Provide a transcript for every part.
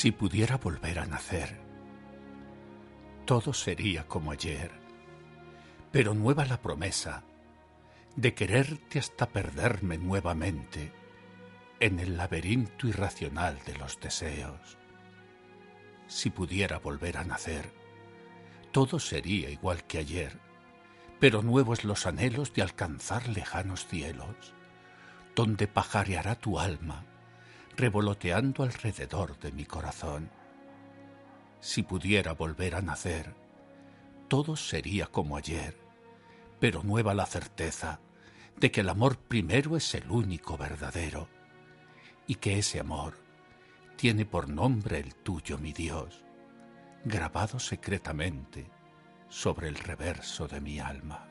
Si pudiera volver a nacer, todo sería como ayer, pero nueva la promesa de quererte hasta perderme nuevamente en el laberinto irracional de los deseos. Si pudiera volver a nacer, todo sería igual que ayer, pero nuevos los anhelos de alcanzar lejanos cielos, donde pajareará tu alma revoloteando alrededor de mi corazón. Si pudiera volver a nacer, todo sería como ayer, pero nueva la certeza de que el amor primero es el único verdadero y que ese amor tiene por nombre el tuyo, mi Dios, grabado secretamente sobre el reverso de mi alma.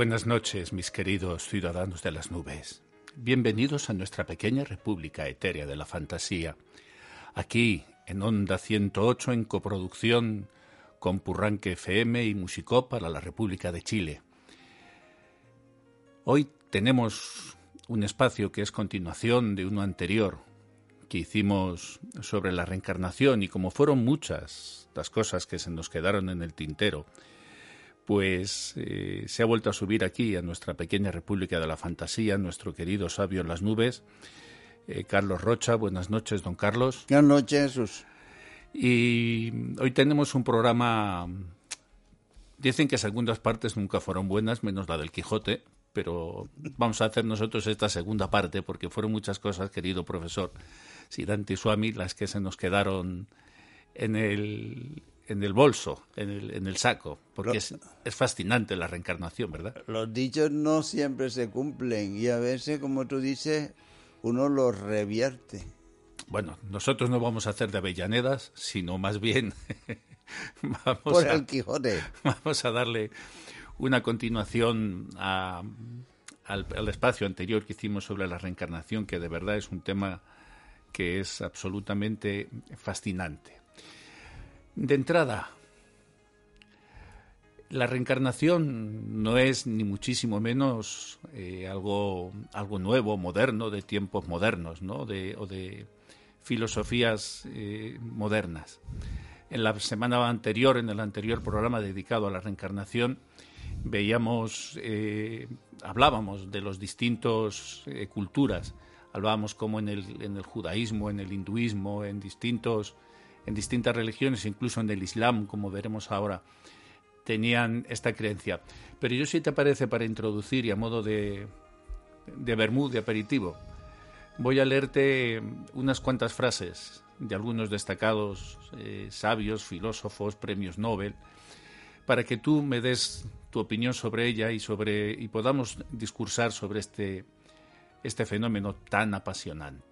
Buenas noches, mis queridos ciudadanos de las nubes. Bienvenidos a nuestra pequeña república etérea de la fantasía. Aquí, en Onda 108, en coproducción con Purranque FM y Musicó para la República de Chile. Hoy tenemos un espacio que es continuación de uno anterior que hicimos sobre la reencarnación y como fueron muchas las cosas que se nos quedaron en el tintero, pues eh, se ha vuelto a subir aquí a nuestra pequeña República de la Fantasía, nuestro querido sabio en las nubes, eh, Carlos Rocha. Buenas noches, don Carlos. Buenas noches, Jesús. Y hoy tenemos un programa. Dicen que segundas partes nunca fueron buenas, menos la del Quijote, pero vamos a hacer nosotros esta segunda parte porque fueron muchas cosas, querido profesor Siddhanti Swami, las que se nos quedaron en el, en el bolso, en el, en el saco, porque es, es, fascinante la reencarnación, ¿verdad? Los dichos no siempre se cumplen y a veces, como tú dices, uno los revierte. Bueno, nosotros no vamos a hacer de Avellanedas, sino más bien vamos, Por el Quijote. vamos a darle una continuación a, al, al espacio anterior que hicimos sobre la reencarnación, que de verdad es un tema que es absolutamente fascinante. De entrada, la reencarnación no es ni muchísimo menos eh, algo, algo nuevo, moderno, de tiempos modernos, ¿no? o de filosofías eh, modernas. En la semana anterior, en el anterior programa dedicado a la reencarnación, veíamos, eh, hablábamos de los distintos eh, culturas, hablábamos como en el, en el judaísmo, en el hinduismo, en distintos en distintas religiones, incluso en el Islam, como veremos ahora, tenían esta creencia. Pero yo si te parece, para introducir y a modo de, de bermud, de aperitivo, voy a leerte unas cuantas frases de algunos destacados eh, sabios, filósofos, premios Nobel, para que tú me des tu opinión sobre ella y sobre y podamos discursar sobre este este fenómeno tan apasionante.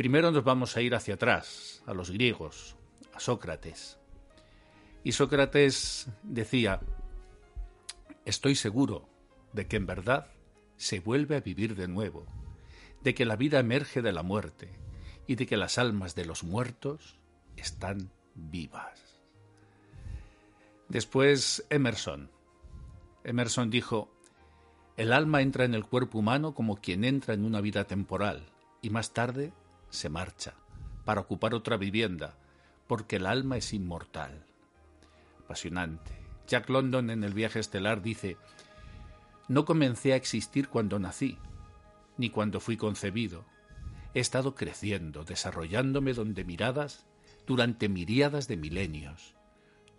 Primero nos vamos a ir hacia atrás, a los griegos, a Sócrates. Y Sócrates decía, estoy seguro de que en verdad se vuelve a vivir de nuevo, de que la vida emerge de la muerte y de que las almas de los muertos están vivas. Después Emerson. Emerson dijo, el alma entra en el cuerpo humano como quien entra en una vida temporal y más tarde se marcha para ocupar otra vivienda, porque el alma es inmortal. Apasionante. Jack London en el viaje estelar dice, no comencé a existir cuando nací, ni cuando fui concebido. He estado creciendo, desarrollándome donde miradas durante miríadas de milenios.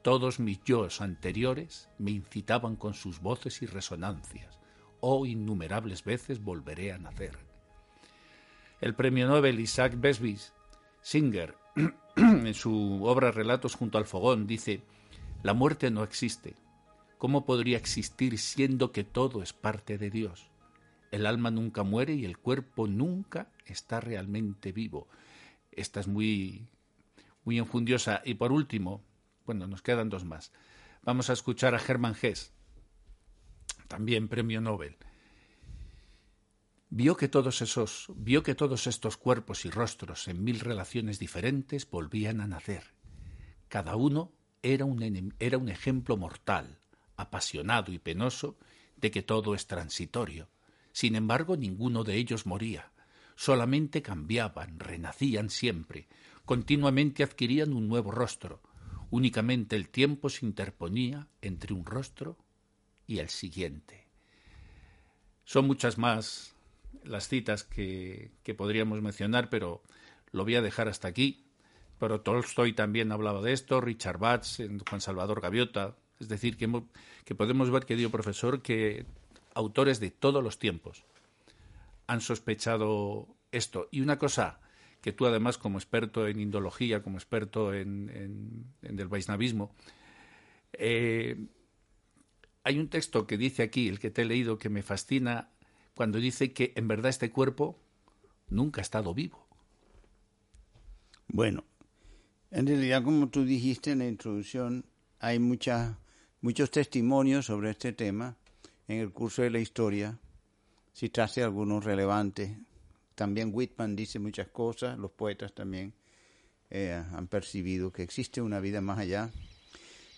Todos mis yo's anteriores me incitaban con sus voces y resonancias. Oh, innumerables veces volveré a nacer. El premio Nobel Isaac Besbis Singer, en su obra Relatos junto al fogón, dice, La muerte no existe. ¿Cómo podría existir siendo que todo es parte de Dios? El alma nunca muere y el cuerpo nunca está realmente vivo. Esta es muy, muy infundiosa. Y por último, bueno, nos quedan dos más. Vamos a escuchar a Hermann Hesse, también premio Nobel. Vio que todos esos, vio que todos estos cuerpos y rostros en mil relaciones diferentes volvían a nacer. Cada uno era un, era un ejemplo mortal, apasionado y penoso de que todo es transitorio. Sin embargo, ninguno de ellos moría. Solamente cambiaban, renacían siempre, continuamente adquirían un nuevo rostro, Únicamente el tiempo se interponía entre un rostro y el siguiente. Son muchas más las citas que, podríamos mencionar, pero lo voy a dejar hasta aquí. Pero Tolstoy también hablaba de esto, Richard Batz, Juan Salvador Gaviota. Es decir, que, que podemos ver, querido profesor, que autores de todos los tiempos han sospechado esto. Y una cosa que tú además como experto en indología, como experto en, el vaisnavismo, eh, hay un texto que dice aquí, el que te he leído, que me fascina, cuando dice que en verdad este cuerpo nunca ha estado vivo. Bueno, en realidad, como tú dijiste en la introducción, hay muchas, muchos testimonios sobre este tema en el curso de la historia, trace algunos relevantes también Whitman dice muchas cosas, los poetas también eh, han percibido que existe una vida más allá,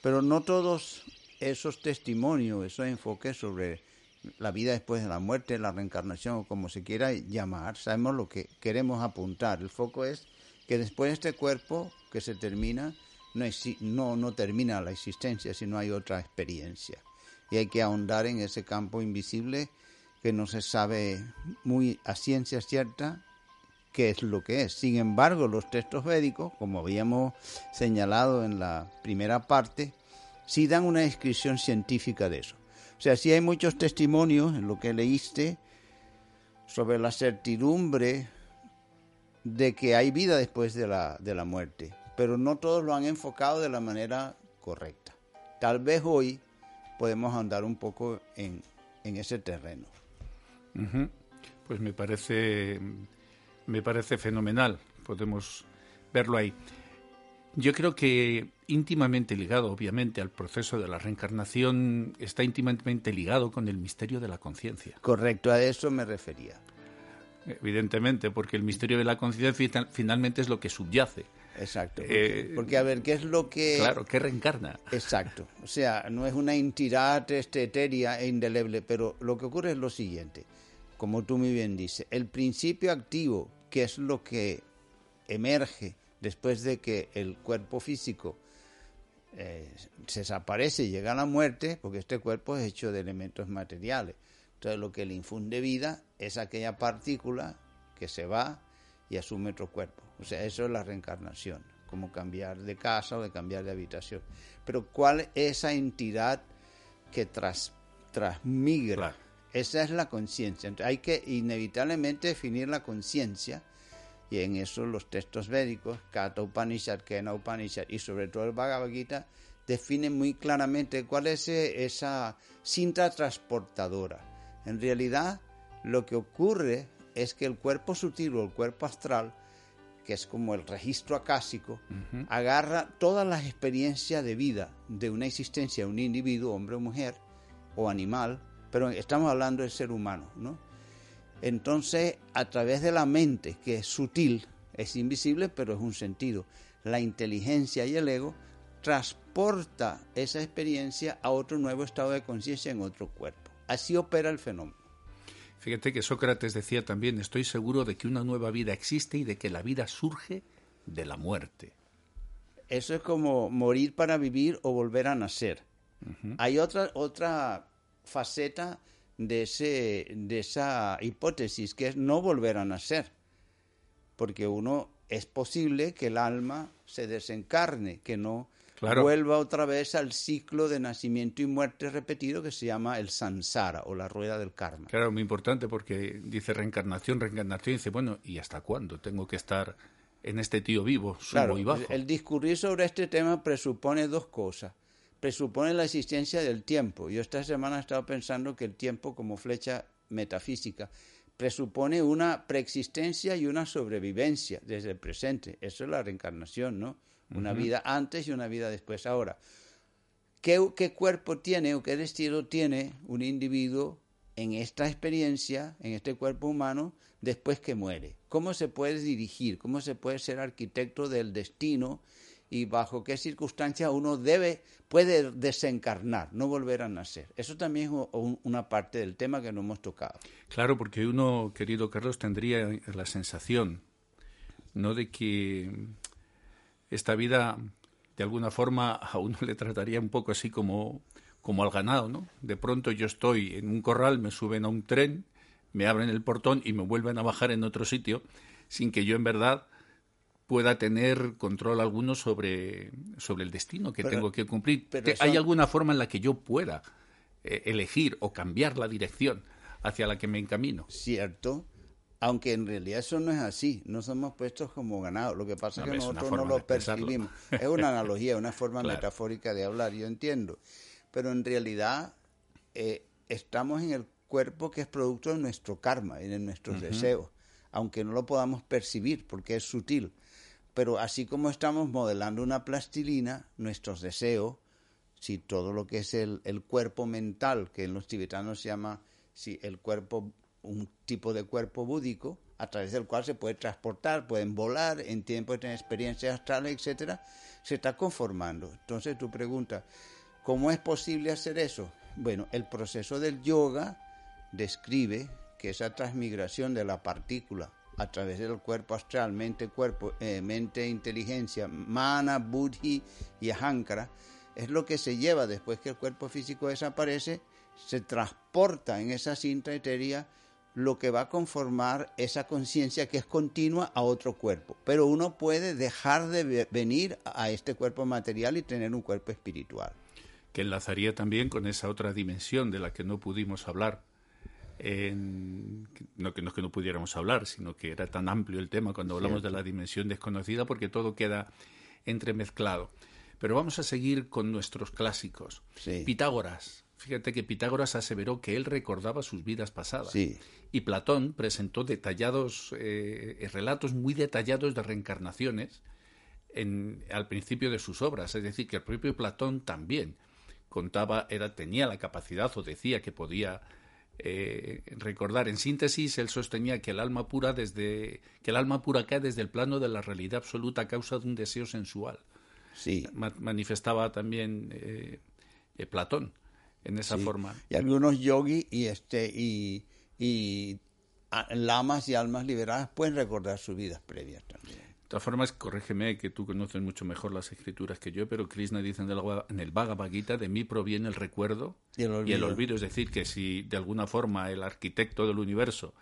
pero no todos esos testimonios, esos enfoques sobre la vida después de la muerte, la reencarnación o como se quiera llamar, sabemos lo que queremos apuntar. El foco es que después de este cuerpo que se termina, no, no, no termina la existencia, sino hay otra experiencia. Y hay que ahondar en ese campo invisible que no se sabe muy a ciencia cierta qué es lo que es. Sin embargo, los textos védicos, como habíamos señalado en la primera parte, sí dan una descripción científica de eso. Sea, sí hay muchos testimonios en lo que leíste sobre la certidumbre de que hay vida después de la, de la muerte, pero no todos lo han enfocado de la manera correcta. Tal vez hoy podemos andar un poco en, en ese terreno. Pues me parece, me parece fenomenal. Podemos verlo ahí. Yo creo que íntimamente ligado, obviamente, al proceso de la reencarnación, está íntimamente ligado con el misterio de la conciencia. Correcto, a eso me refería. Evidentemente, porque el misterio de la conciencia finalmente es lo que subyace. Exacto. Eh, porque, a ver, ¿qué es lo que... Claro, ¿qué reencarna? Exacto. O sea, no es una entidad este, etérea e indeleble, pero lo que ocurre es lo siguiente como tú muy bien dices, el principio activo, que es lo que emerge después de que el cuerpo físico eh, se desaparece y llega a la muerte, porque este cuerpo es hecho de elementos materiales. Entonces lo que le infunde vida es aquella partícula que se va y asume otro cuerpo. O sea, eso es la reencarnación, como cambiar de casa o de cambiar de habitación. Pero ¿cuál es esa entidad que tras, transmigra? Esa es la conciencia. Hay que inevitablemente definir la conciencia y en eso los textos védicos, Kata Upanishad, Kena Upanishad y sobre todo el Bhagavad Gita definen muy claramente cuál es esa cinta transportadora. En realidad, Lo que ocurre es que el cuerpo sutil o el cuerpo astral, que es como el registro acásico, agarra todas las experiencias de vida de una existencia de un individuo, hombre o mujer, o animal, pero estamos hablando del ser humano, ¿no? Entonces, a través de la mente, que es sutil, es invisible, pero es un sentido, la inteligencia y el ego transporta esa experiencia a otro nuevo estado de conciencia en otro cuerpo. Así opera el fenómeno. Fíjate que Sócrates decía también, estoy seguro de que una nueva vida existe y de que la vida surge de la muerte. Eso es como morir para vivir o volver a nacer. Hay otra, otra faceta de, ese, de esa hipótesis, que es no volver a nacer. Porque uno es posible que el alma se desencarne, que no vuelva otra vez al ciclo de nacimiento y muerte repetido que se llama el samsara o la rueda del karma. Claro, muy importante porque dice reencarnación, reencarnación, y dice, bueno, ¿y hasta cuándo tengo que estar en este tío vivo, subo y bajo? El discurrir sobre este tema presupone dos cosas. Presupone la existencia del tiempo. Yo esta semana he estado pensando que el tiempo como flecha metafísica presupone una preexistencia y una sobrevivencia desde el presente. Eso es la reencarnación, ¿no? Una vida antes y una vida después. Ahora, ¿qué, cuerpo tiene o qué destino tiene un individuo en esta experiencia, en este cuerpo humano, después que muere? ¿Cómo se puede dirigir? ¿Cómo se puede ser arquitecto del destino? Y bajo qué circunstancias uno debe, puede desencarnar, no volver a nacer. Eso también es una parte del tema que no hemos tocado. Claro, porque uno, querido Carlos, tendría la sensación, ¿no? De que esta vida, de alguna forma, a uno le trataría un poco así como, como al ganado, ¿no? De pronto yo estoy en un corral, me suben a un tren, me abren el portón y me vuelven a bajar en otro sitio, sin que yo en verdad pueda tener control alguno sobre, sobre el destino que tengo que cumplir. ¿Hay alguna forma en la que yo pueda eh, elegir o cambiar la dirección hacia la que me encamino? Cierto, aunque en realidad eso no es así, no somos puestos como ganados, lo que pasa es que nosotros no lo percibimos. Es una analogía, una forma metafórica de hablar, yo entiendo, pero en realidad eh, estamos en el cuerpo que es producto de nuestro karma y de nuestros deseos, aunque no lo podamos percibir porque es sutil pero así como estamos modelando una plastilina, nuestros deseos, si todo lo que es el, cuerpo mental, que en los tibetanos se llama si el cuerpo, un tipo de cuerpo búdico, a través del cual se puede transportar, pueden volar, en tiempo de tener experiencias astrales, etcétera, se está conformando. Entonces tu pregunta, ¿cómo es posible hacer eso? Bueno, el proceso del yoga describe que esa transmigración de la partícula a través del cuerpo astral, mente, cuerpo, eh, mente, inteligencia, mana, buddhi y ahankara, es lo que se lleva después que el cuerpo físico desaparece, se transporta en esa cinta etérea lo que va a conformar esa conciencia que es continua a otro cuerpo. Pero uno puede dejar de venir a este cuerpo material y tener un cuerpo espiritual. Que enlazaría también con esa otra dimensión de la que no pudimos hablar, no, que, no que no pudiéramos hablar, sino que era tan amplio el tema cuando hablamos de la dimensión desconocida, porque todo queda entremezclado. Pero vamos a seguir con nuestros clásicos. Pitágoras. Fíjate que Pitágoras aseveró que él recordaba sus vidas pasadas. Y Platón presentó detallados, eh, relatos muy detallados de reencarnaciones en, al principio de sus obras. Es decir, que el propio Platón también contaba, era, tenía la capacidad o decía que podía eh, recordar. En síntesis, él sostenía que el alma pura desde que el alma pura cae desde el plano de la realidad absoluta a causa de un deseo sensual. Sí. manifestaba también eh, eh, Platón en esa forma. Y algunos yogis y este y, y lamas y almas liberadas pueden recordar sus vidas previas también todas formas, corrígeme que tú conoces mucho mejor las escrituras que yo, pero Krishna dice en el, Bhagavad Gita, de mí proviene el recuerdo y el, olvido. Es decir, que si de alguna forma el arquitecto del universo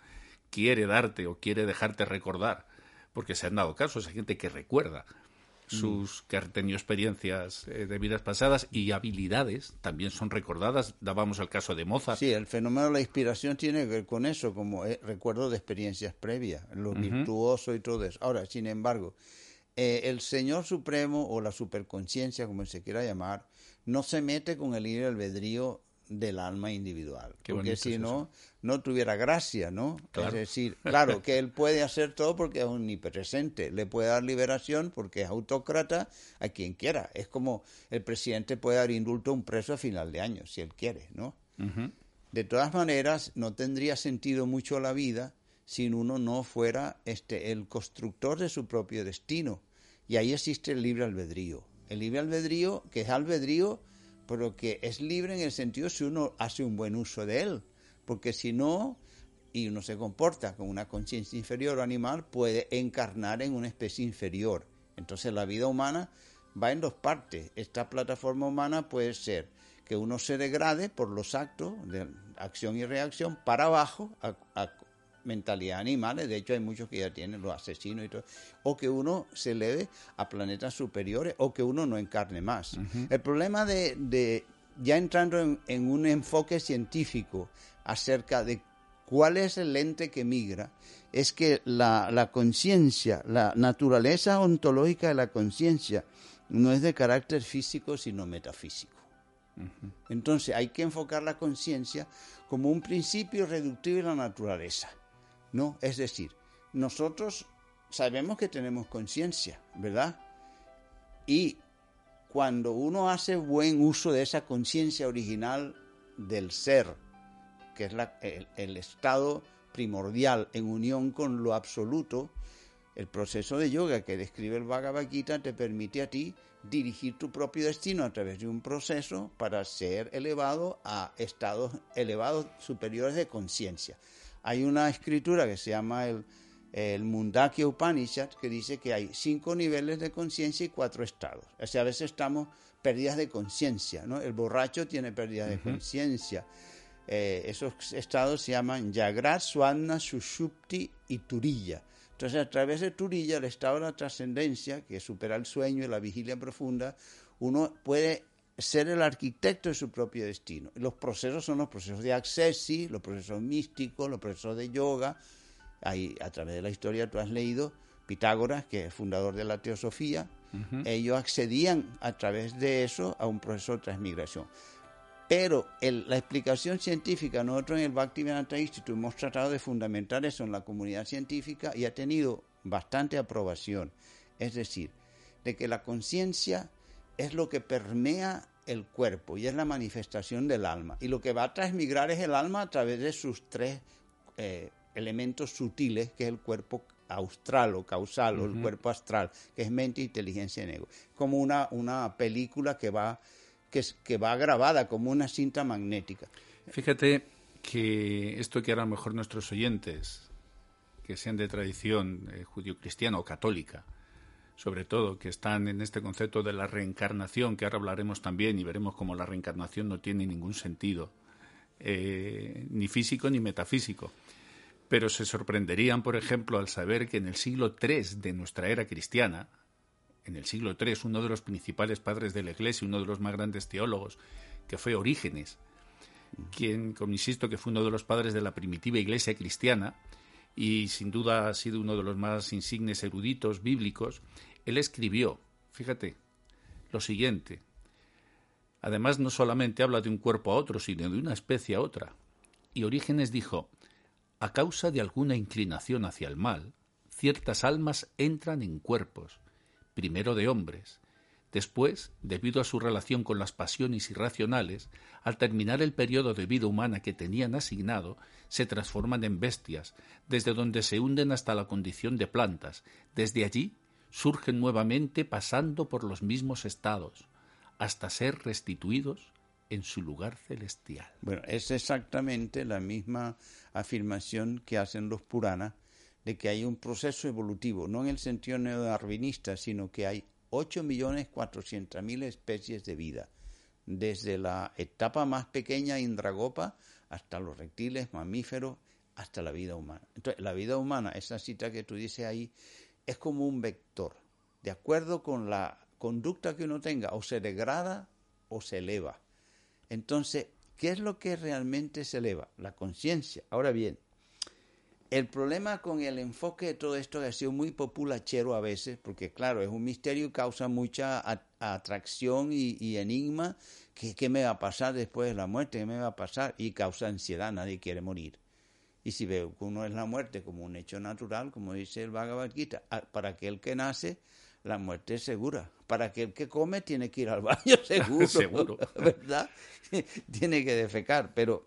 quiere darte o quiere dejarte recordar, porque se han dado casos, hay gente que recuerda sus que han tenido experiencias eh, de vidas pasadas y habilidades también son recordadas. Dábamos el caso de Mozart. Sí, el fenómeno de la inspiración tiene que ver con eso, como eh, recuerdo de experiencias previas, lo virtuoso y todo eso. Ahora, sin embargo, eh, el Señor Supremo o la superconciencia, como se quiera llamar, no se mete con el libre albedrío del alma individual. porque si no, no tuviera gracia, ¿no? Es decir, claro, que él puede hacer todo porque es omnipresente, le puede dar liberación porque es autócrata a quien quiera. Es como el presidente puede dar indulto a un preso a final de año, si él quiere, ¿no? De todas maneras, no tendría sentido mucho la vida si uno no fuera este, el constructor de su propio destino. Y ahí existe el libre albedrío. El libre albedrío, que es albedrío, pero que es libre en el sentido si uno hace un buen uso de él. Porque si no, y uno se comporta con una conciencia inferior o animal, puede encarnar en una especie inferior. Entonces la vida humana va en dos partes. Esta plataforma humana puede ser que uno se degrade por los actos de acción y reacción para abajo a, mentalidad animales, de hecho hay muchos que ya tienen los asesinos y todo, o que uno se eleve a planetas superiores o que uno no encarne más. El problema de, ya entrando en, un enfoque científico acerca de cuál es el ente que migra, es que la, la conciencia, la naturaleza ontológica de la conciencia no es de carácter físico, sino metafísico. Entonces hay que enfocar la conciencia como un principio reductivo de la naturaleza. No, es decir, nosotros sabemos que tenemos conciencia, ¿verdad? Y cuando uno hace buen uso de esa conciencia original del ser, que es el, estado primordial en unión con lo absoluto, el proceso de yoga que describe el Bhagavad Gita te permite a ti dirigir tu propio destino a través de un proceso para ser elevado a estados elevados superiores de conciencia. Hay una escritura que se llama el, el Mundakya Upanishad que dice que hay cinco niveles de conciencia y cuatro estados. O sea, a veces estamos perdidas de conciencia, ¿no? El borracho tiene pérdida de conciencia. Eh, esos estados se llaman Yagrat, Swana, Sushupti y Turilla. Entonces, a través de Turilla, el estado de la trascendencia, que supera el sueño y la vigilia profunda, uno puede ser el arquitecto de su propio destino. Los procesos son los procesos de accesi, los procesos místicos, los procesos de yoga. Ahí, a través de la historia tú has leído Pitágoras, que es fundador de la teosofía. Ellos accedían a través de eso a un proceso de transmigración. Pero la explicación científica, nosotros en el Bhaktivedanta Institute hemos tratado de fundamentar eso en la comunidad científica y ha tenido bastante aprobación. Es decir, de que la conciencia es lo que permea el cuerpo y es la manifestación del alma. Y lo que va a transmigrar es el alma a través de sus tres eh, elementos sutiles, que es el cuerpo austral o causal, o el cuerpo astral, que es mente, inteligencia y ego. Como una, una película que va, que, que va grabada como una cinta magnética. Fíjate que esto que harán mejor nuestros oyentes, que sean de tradición eh, judío-cristiana o católica, sobre todo, que están en este concepto de la reencarnación, que ahora hablaremos también y veremos cómo la reencarnación no tiene ningún sentido, eh, ni físico ni metafísico. Pero se sorprenderían, por ejemplo, al saber que en el siglo III de nuestra era cristiana, en el siglo III, uno de los principales padres de la Iglesia, uno de los más grandes teólogos, que fue Orígenes, quien, como insisto, que fue uno de los padres de la primitiva Iglesia cristiana, y sin duda ha sido uno de los más insignes eruditos bíblicos, él escribió, fíjate, lo siguiente. Además, no solamente habla de un cuerpo a otro, sino de una especie a otra. Y Orígenes dijo, a causa de alguna inclinación hacia el mal, ciertas almas entran en cuerpos, primero de hombres, Después, debido a su relación con las pasiones irracionales, al terminar el periodo de vida humana que tenían asignado, se transforman en bestias, desde donde se hunden hasta la condición de plantas. Desde allí surgen nuevamente pasando por los mismos estados, hasta ser restituidos en su lugar celestial. Bueno, es exactamente la misma afirmación que hacen los Puranas de que hay un proceso evolutivo, no en el sentido neodarwinista, sino que hay 8.400.000 especies de vida, desde la etapa más pequeña Indragopa hasta los reptiles, mamíferos, hasta la vida humana. Entonces, la vida humana, esa cita que tú dices ahí, es como un vector. De acuerdo con la conducta que uno tenga, o se degrada o se eleva. Entonces, ¿qué es lo que realmente se eleva? La conciencia. Ahora bien, El problema con el enfoque de todo esto ha sido muy populachero a veces, porque claro, es un misterio y causa mucha atracción y, enigma. ¿Qué, ¿Qué, me va a pasar después de la muerte? ¿Qué me va a pasar? Y causa ansiedad, nadie quiere morir. Y si veo que uno es la muerte como un hecho natural, como dice el Bhagavad Gita, para aquel que nace, la muerte es segura. Para aquel que come, tiene que ir al baño seguro. seguro. ¿Verdad? tiene que defecar. Pero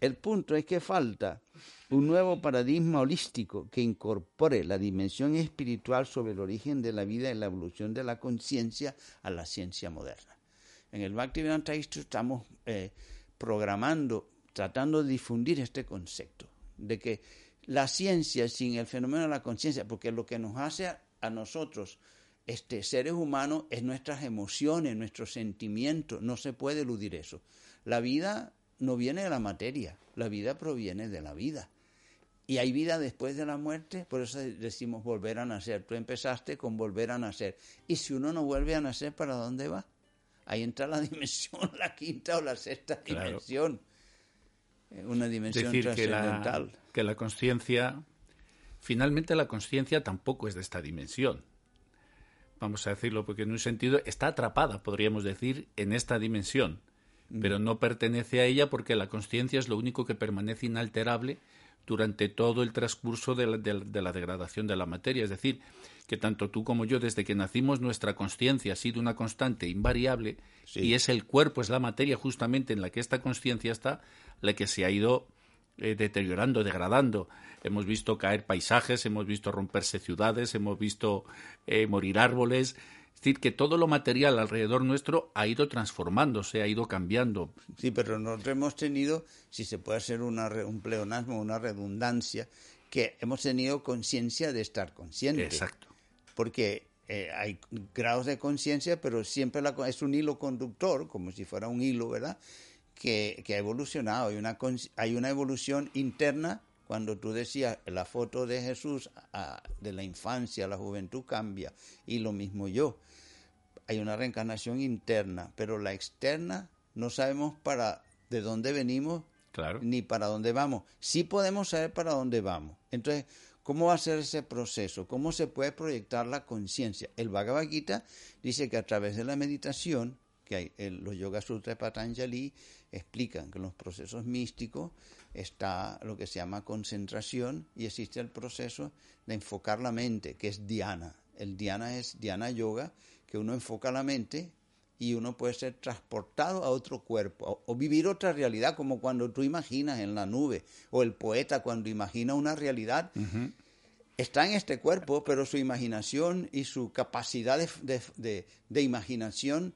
el punto es que falta un nuevo paradigma holístico que incorpore la dimensión espiritual sobre el origen de la vida y la evolución de la conciencia a la ciencia moderna. En el Bhaktivedanta Institute estamos eh, programando, tratando de difundir este concepto, de que la ciencia sin el fenómeno de la conciencia, porque lo que nos hace a, nosotros, este, seres humanos, es nuestras emociones, nuestros sentimientos, no se puede eludir eso. La vida no viene de la materia, la vida proviene de la vida. Y hay vida después de la muerte, por eso decimos volver a nacer. Tú empezaste con volver a nacer. Y si uno no vuelve a nacer, ¿para dónde va? Ahí entra la dimensión, la quinta o la sexta dimensión. Una dimensión Decir trascendental. Que la, conciencia, finalmente la conciencia tampoco es de esta dimensión. Vamos a decirlo porque en un sentido está atrapada, podríamos decir, en esta dimensión, pero no pertenece a ella porque la conciencia es lo único que permanece inalterable durante todo el transcurso de la, degradación de la materia. Es decir, que tanto tú como yo, desde que nacimos, nuestra conciencia ha sido una constante invariable y es el cuerpo, es la materia justamente en la que esta conciencia está, la que se ha ido eh, deteriorando, degradando. Hemos visto caer paisajes, hemos visto romperse ciudades, hemos visto eh, morir árboles, es decir, que todo lo material alrededor nuestro ha ido transformándose, ha ido cambiando. Sí, pero nosotros hemos tenido, si se puede hacer una, un pleonasmo, una redundancia, que hemos tenido conciencia de estar consciente. Exacto. Porque eh, hay grados de conciencia, pero siempre la, es un hilo conductor, como si fuera un hilo, ¿verdad? Que, que ha evolucionado. Hay una, hay una evolución interna cuando tú decías la foto de Jesús de la infancia a la juventud cambia y lo mismo yo hay una reencarnación interna, pero la externa no sabemos para de dónde venimos ni para dónde vamos. Sí podemos saber para dónde vamos. Entonces, ¿cómo va a ser ese proceso? ¿Cómo se puede proyectar la conciencia? El Bhagavad Gita dice que a través de la meditación, que hay, los Yoga Sutra de Patanjali explican que en los procesos místicos está lo que se llama concentración y existe el proceso de enfocar la mente, que es dhyana. El dhyana es dhyana yoga, que uno enfoca la mente y uno puede ser transportado a otro cuerpo o, vivir otra realidad, como cuando tú imaginas en la nube, o el poeta cuando imagina una realidad. Está en este cuerpo, pero su imaginación y su capacidad de imaginación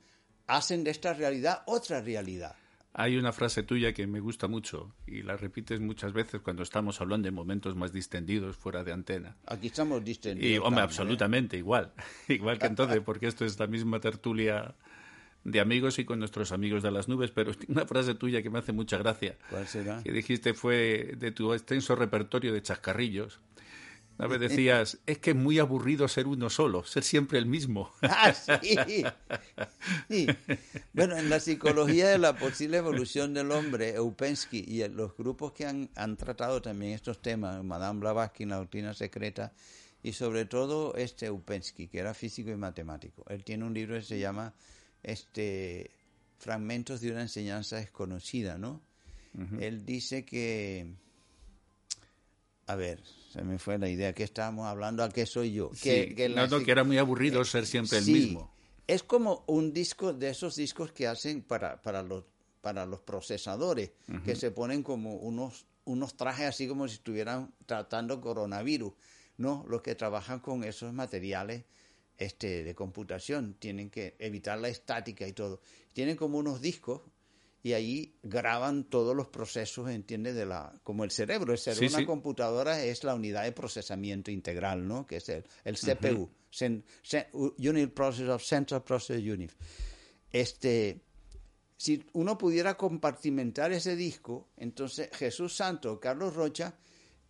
hacen de esta realidad otra realidad. Hay una frase tuya que me gusta mucho y la repites muchas veces cuando estamos hablando de momentos más distendidos fuera de antena. Aquí estamos distendidos. Y, hombre, ¿eh? absolutamente igual. igual que entonces, porque esto es la misma tertulia de amigos y con nuestros amigos de las nubes, pero una frase tuya que me hace mucha gracia. ¿Cuál será? Que dijiste fue de tu extenso repertorio de chascarrillos una vez decías, es que es muy aburrido ser uno solo, ser siempre el mismo. Ah, sí. Bueno, en la psicología de la posible evolución del hombre, Eupensky y los grupos que han, han tratado también estos temas, Madame Blavatsky, la doctrina secreta, y sobre todo este Eupensky, que era físico y matemático. Él tiene un libro que se llama este Fragmentos de una enseñanza desconocida, ¿no? Él dice que, a ver, se me fue la idea que estábamos hablando a qué soy yo. Que, que no, que era muy aburrido eh, ser siempre el mismo. Es como un disco de esos discos que hacen para, para, los, para los procesadores, que se ponen como unos, unos trajes así como si estuvieran tratando coronavirus. No, los que trabajan con esos materiales este, de computación tienen que evitar la estática y todo. Tienen como unos discos y ahí graban todos los procesos, entiende, de la como el cerebro. El cerebro una computadora es la unidad de procesamiento integral, ¿no? Que es el, el CPU, Unit Process of Central Process Unit. Este, si uno pudiera compartimentar ese disco, entonces Jesús Santo, Carlos Rocha,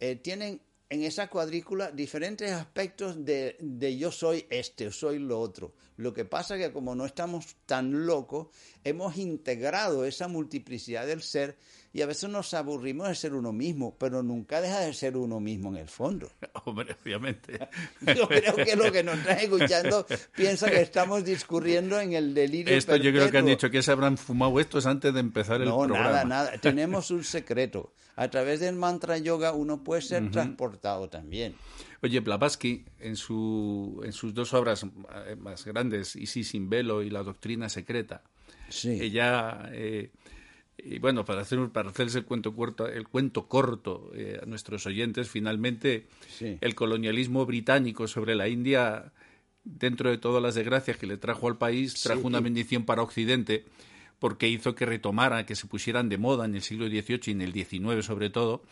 eh, tienen en esa cuadrícula diferentes aspectos de, de, yo soy este, soy lo otro. Lo que pasa es que como no estamos tan locos, hemos integrado esa multiplicidad del ser y a veces nos aburrimos de ser uno mismo, pero nunca deja de ser uno mismo en el fondo. Hombre, obviamente. Yo creo que lo que nos están escuchando piensa que estamos discurriendo en el delirio. Esto yo creo que han dicho que se habrán fumado estos antes de empezar el programa. No, nada, nada. Tenemos un secreto. A través del mantra yoga uno puede ser transportado también. Oye, Blavatsky, en, su, en sus dos obras eh, más grandes, Isis sin velo y La doctrina secreta, sí. ella... Eh, y bueno, para hacer para hacerse el cuento corto, el cuento corto eh, a nuestros oyentes, finalmente el colonialismo británico sobre la India, dentro de todas las desgracias que le trajo al país, trajo una bendición para Occidente, porque hizo que retomara, que se pusieran de moda en el siglo XVIII y en el XIX sobre todo,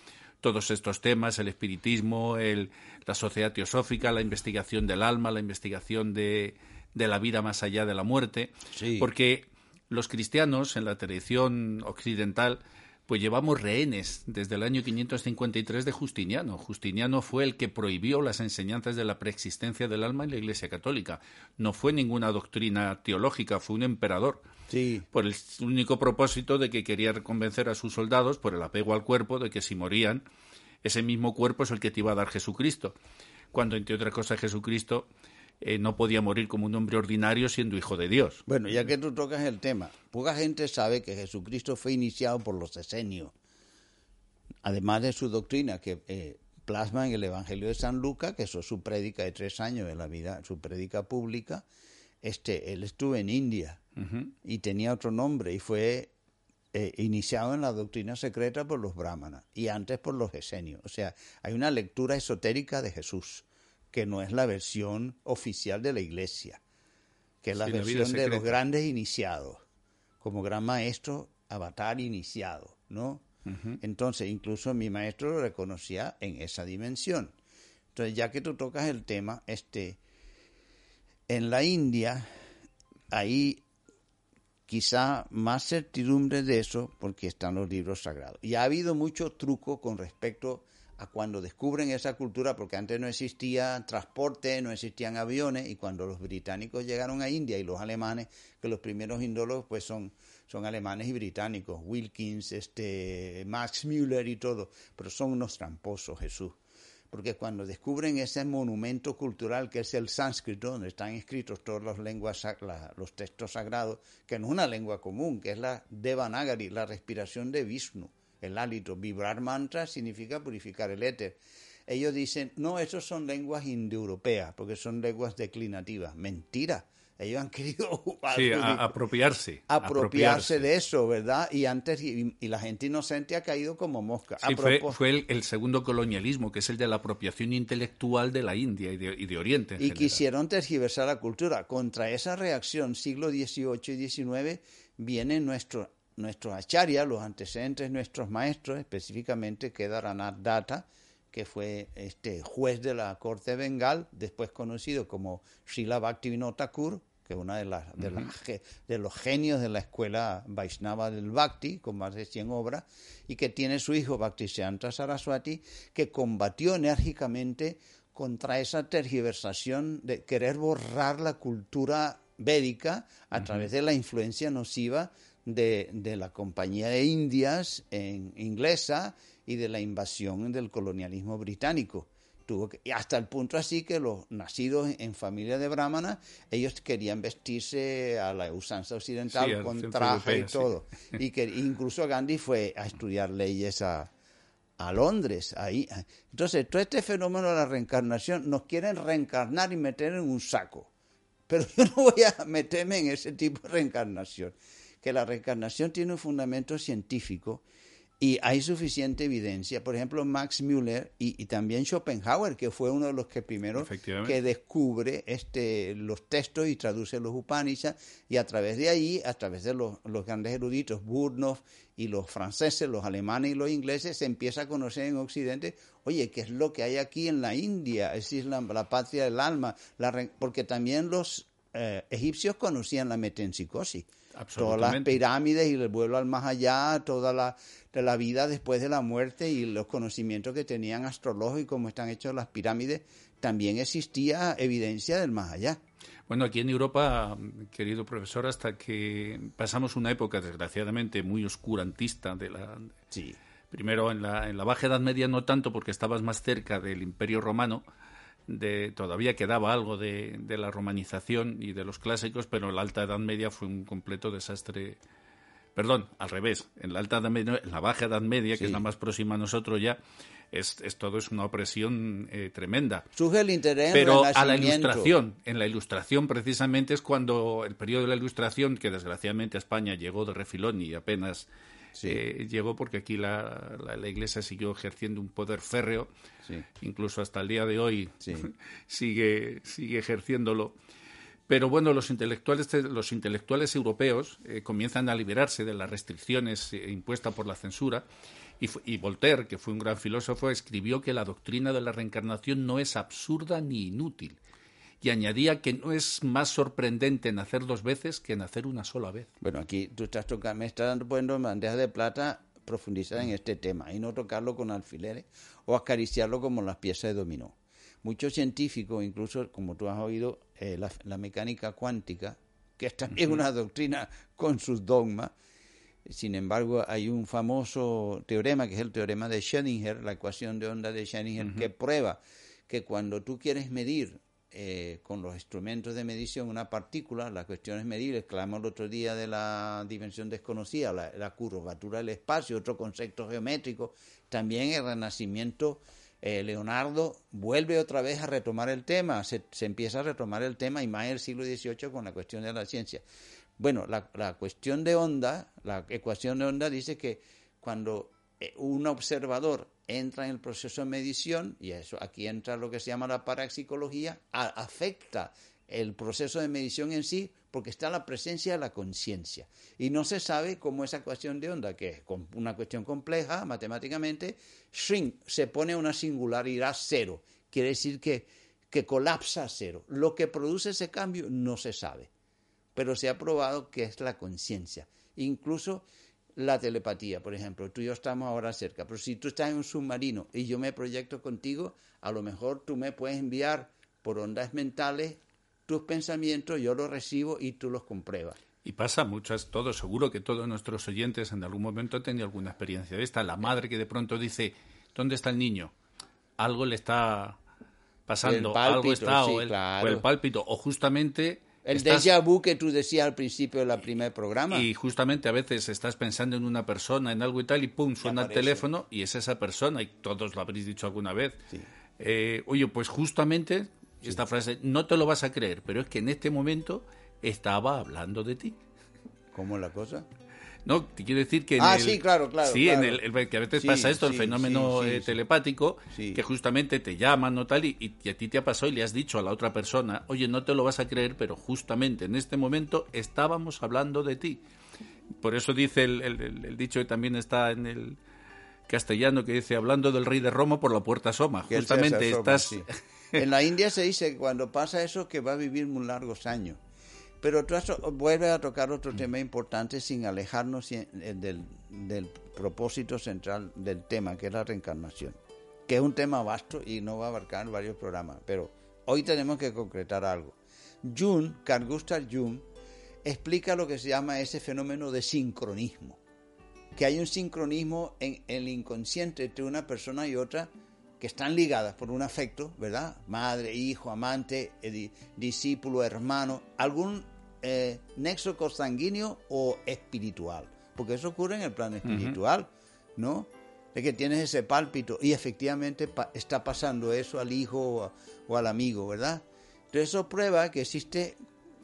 todos estos temas, el espiritismo, el, la sociedad teosófica, la investigación del alma, la investigación de, de la vida más allá de la muerte, porque los cristianos en la tradición occidental pues llevamos rehenes desde el año 553 de Justiniano. Justiniano fue el que prohibió las enseñanzas de la preexistencia del alma en la Iglesia Católica. No fue ninguna doctrina teológica, fue un emperador. Sí. Por el único propósito de que quería convencer a sus soldados, por el apego al cuerpo, de que si morían, ese mismo cuerpo es el que te iba a dar Jesucristo. Cuando, entre otras cosas, Jesucristo eh, no podía morir como un hombre ordinario siendo hijo de Dios. Bueno, ya que tú tocas el tema, poca gente sabe que Jesucristo fue iniciado por los esenios, además de su doctrina que eh, plasma en el Evangelio de San Lucas, que eso es su prédica de tres años de la vida, su prédica pública. Este, él estuvo en India y tenía otro nombre y fue eh, iniciado en la doctrina secreta por los brahmanas y antes por los esenios. O sea, hay una lectura esotérica de Jesús que no es la versión oficial de la iglesia, que es la versión de los grandes iniciados, como gran maestro, avatar iniciado, ¿no? Entonces, incluso mi maestro lo reconocía en esa dimensión. Entonces, ya que tú tocas el tema, este, en la India, hay quizá más certidumbre de eso porque están los libros sagrados. Y ha habido mucho truco con respecto cuando descubren esa cultura, porque antes no existía transporte, no existían aviones, y cuando los británicos llegaron a India y los alemanes, que los primeros indólogos pues son, son alemanes y británicos, Wilkins, este, Max Müller y todo, pero son unos tramposos, Jesús. Porque cuando descubren ese monumento cultural que es el sánscrito, donde están escritos todos los lenguas, los textos sagrados, que no es una lengua común, que es la Devanagari, la respiración de Vishnu, el hálito. Vibrar mantra significa purificar el éter. Ellos dicen, no, esos son lenguas indoeuropeas, porque son lenguas declinativas. Mentira. Ellos han querido apropiarse, apropiarse. de eso, ¿verdad? Y antes y, la gente inocente ha caído como mosca. Sí, fue, el, segundo colonialismo, que es el de la apropiación intelectual de la India y de, Oriente. y quisieron tergiversar la cultura. Contra esa reacción, siglo XVIII y XIX, viene nuestro nuestros acharyas, los antecedentes de nuestros maestros, específicamente Kedaranath Data, que fue este juez de la corte de Bengal, después conocido como Srila Bhaktivinoda Thakur, que es uno de, las, de, los genios de la escuela Vaishnava del Bhakti, con más de 100 obras, y que tiene su hijo Bhaktisiddhanta Saraswati, que combatió enérgicamente contra esa tergiversación de querer borrar la cultura védica a través de la influencia nociva de, de la Compañía de Indias en, inglesa y de la invasión del colonialismo británico. Tuvo que, hasta el punto así que los nacidos en familia de brahmanas, ellos querían vestirse a la usanza occidental con traje y todo. Y que incluso Gandhi fue a estudiar leyes a, a Londres. Ahí. Entonces, todo este fenómeno de la reencarnación nos quieren reencarnar y meter en un saco. Pero yo no voy a meterme en ese tipo de reencarnación que la reencarnación tiene un fundamento científico y hay suficiente evidencia. Por ejemplo, Max Müller y, también Schopenhauer, que fue uno de los que primero que descubre este, los textos y traduce los Upanishads, y a través de ahí, a través de los, grandes eruditos, Burnov y los franceses, los alemanes y los ingleses, se empieza a conocer en Occidente, oye, ¿qué es lo que hay aquí en la India? Es decir, la, patria del alma, porque también los eh, egipcios conocían la metempsicosis todas las pirámides y el vuelo al más allá, toda la, de la vida después de la muerte y los conocimientos que tenían astrológicos, cómo están hechas las pirámides, también existía evidencia del más allá. Bueno, aquí en Europa, querido profesor, hasta que pasamos una época, desgraciadamente, muy oscurantista de la... Sí. Primero en la, en la Baja Edad Media no tanto porque estabas más cerca del Imperio Romano, de, todavía quedaba algo de, de, la romanización y de los clásicos, pero la Alta Edad Media fue un completo desastre. Perdón, al revés. En la Alta Edad Media, en la Baja Edad Media, que es la más próxima a nosotros ya, es, es todo es una opresión eh, tremenda. Surge el interés Pero a la ilustración, en la ilustración precisamente es cuando el periodo de la ilustración, que desgraciadamente a España llegó de refilón y apenas Sí. Eh, llegó porque aquí la, la, la, Iglesia siguió ejerciendo un poder férreo, sí. incluso hasta el día de hoy sí. sigue, sigue ejerciéndolo. Pero bueno, los intelectuales, los intelectuales europeos eh, comienzan a liberarse de las restricciones eh, impuestas por la censura y, y, Voltaire, que fue un gran filósofo, escribió que la doctrina de la reencarnación no es absurda ni inútil y añadía que no es más sorprendente nacer dos veces que nacer una sola vez. Bueno, aquí tú estás tocando, me estás poniendo en bandeja de plata profundizar en este tema y no tocarlo con alfileres o acariciarlo como las piezas de dominó. Muchos científicos, incluso como tú has oído, eh, la, la, mecánica cuántica, que es también uh -huh. una doctrina con sus dogmas, sin embargo, hay un famoso teorema que es el teorema de Schrödinger, la ecuación de onda de Schrödinger, uh -huh. que prueba que cuando tú quieres medir eh, con los instrumentos de medición una partícula, las cuestiones medibles, que hablamos el otro día de la dimensión desconocida, la, la curvatura del espacio, otro concepto geométrico, también el renacimiento, eh, Leonardo vuelve otra vez a retomar el tema, se, empieza a retomar el tema y más en el siglo XVIII con la cuestión de la ciencia. Bueno, la, la cuestión de onda, la ecuación de onda dice que cuando un observador entra en el proceso de medición, y eso aquí entra lo que se llama la parapsicología, afecta el proceso de medición en sí porque está la presencia de la conciencia. Y no se sabe cómo esa ecuación de onda, que es una cuestión compleja matemáticamente, shrink, se pone una singularidad cero. Quiere decir que, que colapsa a cero. Lo que produce ese cambio no se sabe, pero se ha probado que es la conciencia. Incluso la telepatía, por ejemplo. Tú y yo estamos ahora cerca, pero si tú estás en un submarino y yo me proyecto contigo, a lo mejor tú me puedes enviar por ondas mentales tus pensamientos, yo los recibo y tú los compruebas. Y pasa mucho, es todo, seguro que todos nuestros oyentes en algún momento han tenido alguna experiencia de esta. La madre que de pronto dice, ¿dónde está el niño? Algo le está pasando, pálpito, algo está, sí, o, el, claro. o el pálpito, o justamente el estás, déjà vu que tú decías al principio del primer programa. Y justamente a veces estás pensando en una persona, en algo y tal, y pum, suena el teléfono y es esa persona, y todos lo habréis dicho alguna vez. Sí. Eh, oye, pues justamente sí. esta frase, no te lo vas a creer, pero es que en este momento estaba hablando de ti. ¿Cómo la cosa? No, te quiero decir que en ah, el, sí, claro, claro. Sí, claro. en el, el, que a veces sí, pasa esto, sí, el fenómeno eh, telepático, sí. que justamente te llaman o tal, y, y, a ti te ha pasado y le has dicho a la otra persona, oye, no te lo vas a creer, pero justamente en este momento estábamos hablando de ti. Por eso dice el, el, dicho que también está en el castellano, que dice, hablando del rey de Roma, por la puerta asoma. Que Justamente asoma, estás... en la India se dice que cuando pasa eso que va a vivir muy largos años. Pero tú vuelves a tocar otro tema importante sin alejarnos del, propósito central del tema, que es la reencarnación, que es un tema vasto y no va a abarcar varios programas. Pero hoy tenemos que concretar algo. Jung, Carl Gustav Jung, explica lo que se llama ese fenómeno de sincronismo, que hay un sincronismo en, en el inconsciente entre una persona y otra que están ligadas por un afecto, ¿verdad? Madre, hijo, amante, discípulo, hermano, algún eh, nexo consanguíneo o espiritual, porque eso ocurre en el plano espiritual, uh -huh. ¿no? De que tienes ese pálpito y efectivamente pa está pasando eso al hijo o, a, o, al amigo, ¿verdad? Entonces eso prueba que existe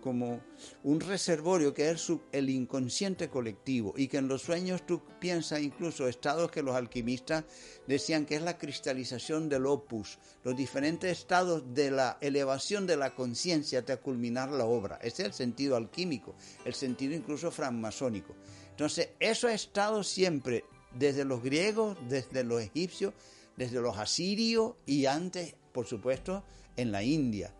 como un reservorio que es el, inconsciente colectivo y que en los sueños tú piensas incluso estados que los alquimistas decían que es la cristalización del opus, los diferentes estados de la elevación de la conciencia hasta culminar la obra. Ese es el sentido alquímico, el sentido incluso francmasónico. Entonces, eso ha estado siempre desde los griegos, desde los egipcios, desde los asirios y antes, por supuesto, en la India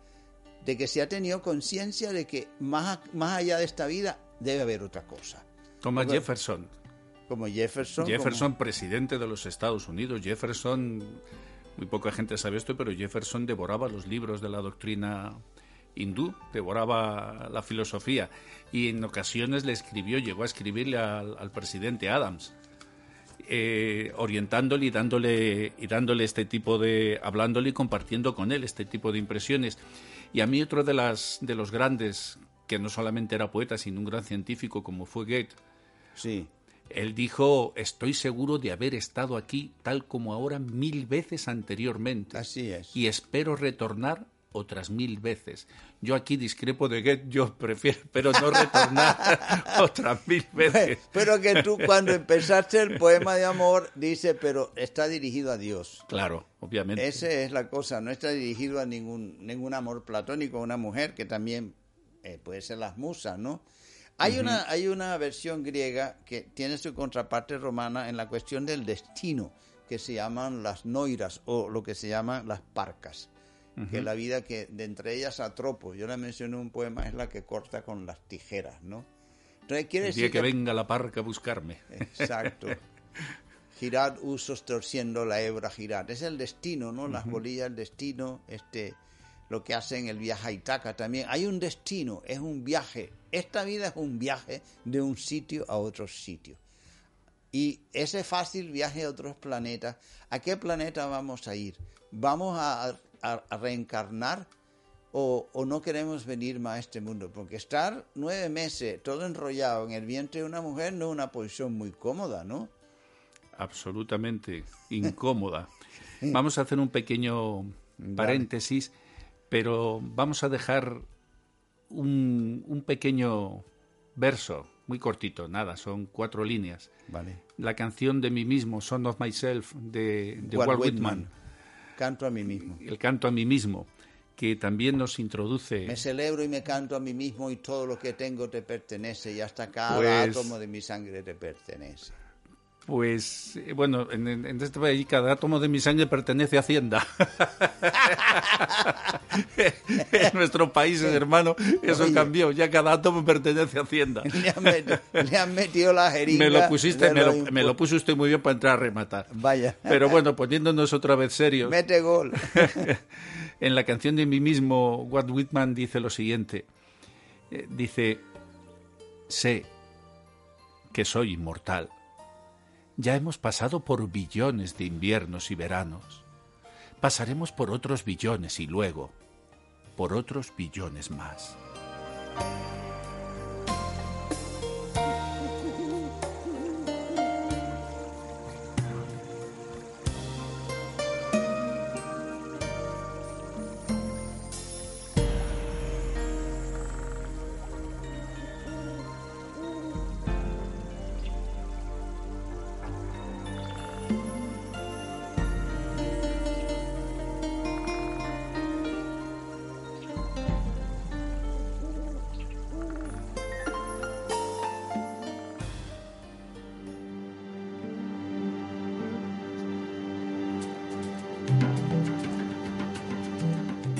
de que se ha tenido conciencia de que más, más allá de esta vida debe haber otra cosa. Thomas Jefferson. Como Jefferson. Jefferson, como... presidente de los Estados Unidos. Jefferson, muy poca gente sabe esto, pero Jefferson devoraba los libros de la doctrina hindú, devoraba la filosofía y en ocasiones le escribió, llegó a escribirle al, presidente Adams, eh, orientándole y dándole, y dándole este tipo de, hablándole y compartiendo con él este tipo de impresiones. Y a mí otro de, las, de los grandes, que no solamente era poeta, sino un gran científico como fue Goethe, sí. Él dijo, estoy seguro de haber estado aquí tal como ahora mil veces anteriormente. Así es. Y espero retornar otras mil veces. Yo aquí discrepo de Goethe, yo prefiero, pero no retornar otras mil veces. Pero que tú cuando empezaste el poema de amor dice, pero está dirigido a Dios. Claro, obviamente. Esa es la cosa, no está dirigido a ningún, ningún amor platónico, a una mujer que también eh, puede ser las musas, ¿no? Hay, una, hay una versión griega que tiene su contraparte romana en la cuestión del destino, que se llaman las noiras o lo que se llaman las parcas, que la vida que de entre ellas Atropo, yo la mencioné en un poema, es la que corta con las tijeras, ¿no? Entonces quiere decir que, que, venga la parca a buscarme. Exacto. Girad usos torciendo la hebra girad. Es el destino, ¿no? Las bolillas, el destino, este lo que hacen el viaje a Itaca también. Hay un destino, es un viaje. Esta vida es un viaje de un sitio a otro sitio. Y ese fácil viaje a otros planetas, ¿a qué planeta vamos a ir? ¿Vamos a, reencarnar o, o, no queremos venir más a este mundo? Porque estar nueve meses todo enrollado en el vientre de una mujer no es una posición muy cómoda, ¿no? Absolutamente incómoda. Vamos a hacer un pequeño paréntesis pero vamos a dejar un, un pequeño verso, muy cortito, nada, son cuatro líneas. Vale. La canción de mí mismo, Son of Myself, de, de Walt, Whitman. Canto a mí mismo. El canto a mí mismo, que también nos introduce. Me celebro y me canto a mí mismo y todo lo que tengo te pertenece y hasta cada pues átomo de mi sangre te pertenece pues eh, bueno, en, este país cada átomo de mi sangre pertenece a Hacienda. en nuestro país, hermano, eso cambió. Ya cada átomo pertenece a Hacienda. le, han metido, la jeringa. Me lo pusiste, me lo, me lo, puso usted muy bien para entrar a rematar. Vaya. Pero bueno, poniéndonos otra vez serios. Mete gol. en la canción de mí mismo, Walt Whitman dice lo siguiente. Eh, dice, sé que soy inmortal ya hemos pasado por billones de inviernos y veranos. Pasaremos por otros billones y luego por otros billones más.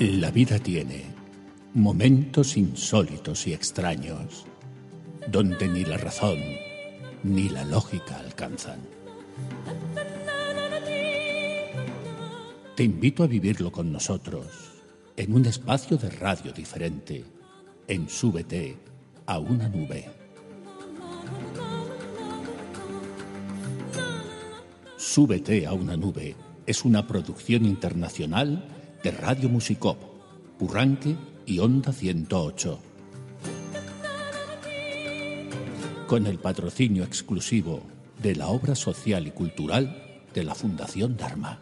La vida tiene momentos insólitos y extraños, donde ni la razón ni la lógica alcanzan. Te invito a vivirlo con nosotros, en un espacio de radio diferente, en Súbete a una nube. Súbete a una nube es una producción internacional de Radio Musicop, Purranque y Onda 108. Con el patrocinio exclusivo de la obra social y cultural de la Fundación Dharma.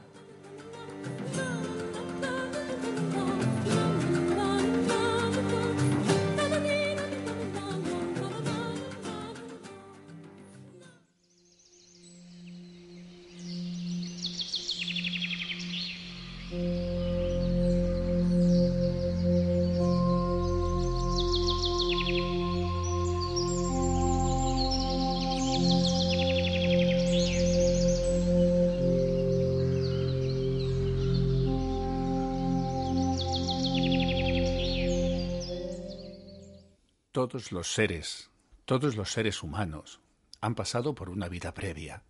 Todos los seres, todos los seres humanos han pasado por una vida previa.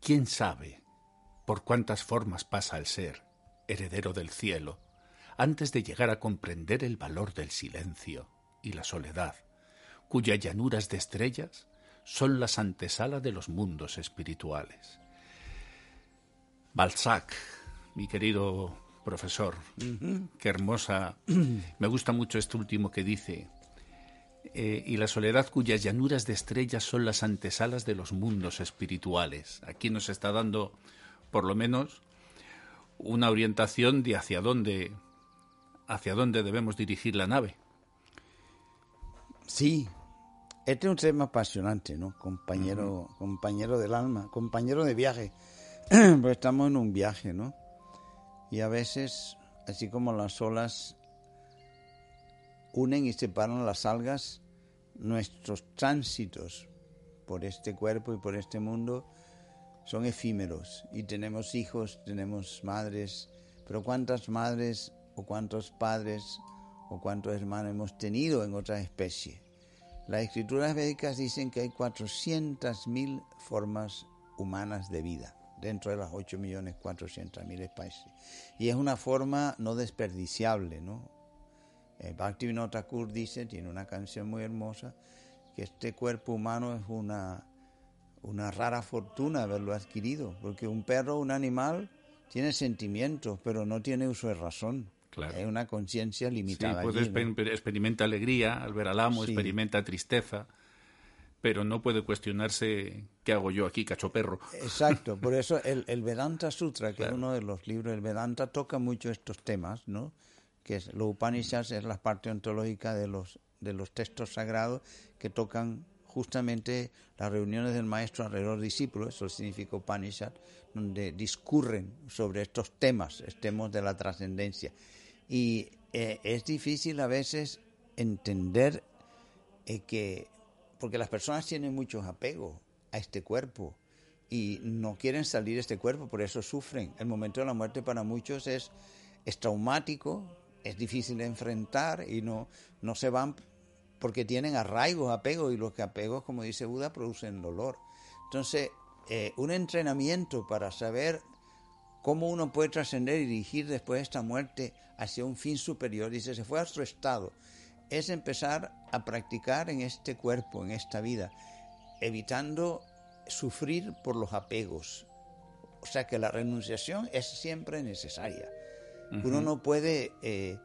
¿Quién sabe por cuántas formas pasa el ser, heredero del cielo, antes de llegar a comprender el valor del silencio y la soledad, cuyas llanuras de estrellas son las antesala de los mundos espirituales. Balzac, mi querido profesor, qué hermosa. Me gusta mucho este último que dice, eh, y la soledad cuyas llanuras de estrellas son las antesalas de los mundos espirituales. Aquí nos está dando, por lo menos, una orientación de hacia dónde, hacia dónde debemos dirigir la nave. Sí, este es un tema apasionante, ¿no? Compañero, compañero del alma, compañero de viaje. pues estamos en un viaje, ¿no? Y a veces, así como las olas unen y separan las algas, nuestros tránsitos por este cuerpo y por este mundo son efímeros y tenemos hijos, tenemos madres, pero ¿cuántas madres o cuántos padres o cuántos hermanos hemos tenido en otra especie? Las escrituras védicas dicen que hay 400.000 formas humanas de vida dentro de las 8.400.000 especies. Y es una forma no desperdiciable, ¿no? Eh, Bhaktivinoda Thakur dice, tiene una canción muy hermosa, que este cuerpo humano es una, una rara fortuna haberlo adquirido, porque un perro, un animal, tiene sentimientos, pero no tiene uso de razón. Claro. Es una conciencia limitada. Sí, puede experimenta alegría al ver al amo, experimenta tristeza, pero no puede cuestionarse qué hago yo aquí, cacho perro. Exacto, por eso el, el Vedanta Sutra, que es uno de los libros del Vedanta, toca mucho estos temas, ¿no? Que es lo Upanishads es la parte ontológica de los de los textos sagrados que tocan justamente las reuniones del maestro alrededor de discípulos, eso significa Upanishad, donde discurren sobre estos temas, temas de la trascendencia. Y eh, es difícil a veces entender eh, que, porque las personas tienen muchos apegos a este cuerpo y no quieren salir de este cuerpo, por eso sufren. El momento de la muerte para muchos es, es traumático, es difícil de enfrentar y no, no se van porque tienen arraigos, apegos, y los apegos, como dice Buda, producen dolor. Entonces, eh, un entrenamiento para saber cómo uno puede trascender y dirigir después de esta muerte hacia un fin superior, dice, se fue a otro estado, es empezar a practicar en este cuerpo, en esta vida, evitando sufrir por los apegos. O sea que la renunciación es siempre necesaria. Uno no puede eh,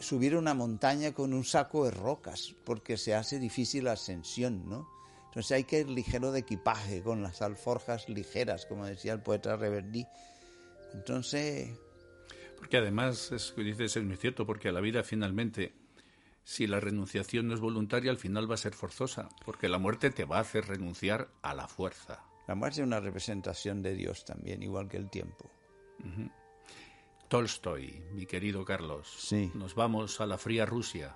subir una montaña con un saco de rocas porque se hace difícil la ascensión, ¿no? Entonces hay que ir ligero de equipaje, con las alforjas ligeras, como decía el poeta Reverdí. Entonces... Porque además, es, dices, es muy cierto, porque la vida finalmente, si la renunciación no es voluntaria, al final va a ser forzosa, porque la muerte te va a hacer renunciar a la fuerza. La muerte es una representación de Dios también, igual que el tiempo. Tolstoy, mi querido Carlos. Sí. Nos vamos a la fría Rusia.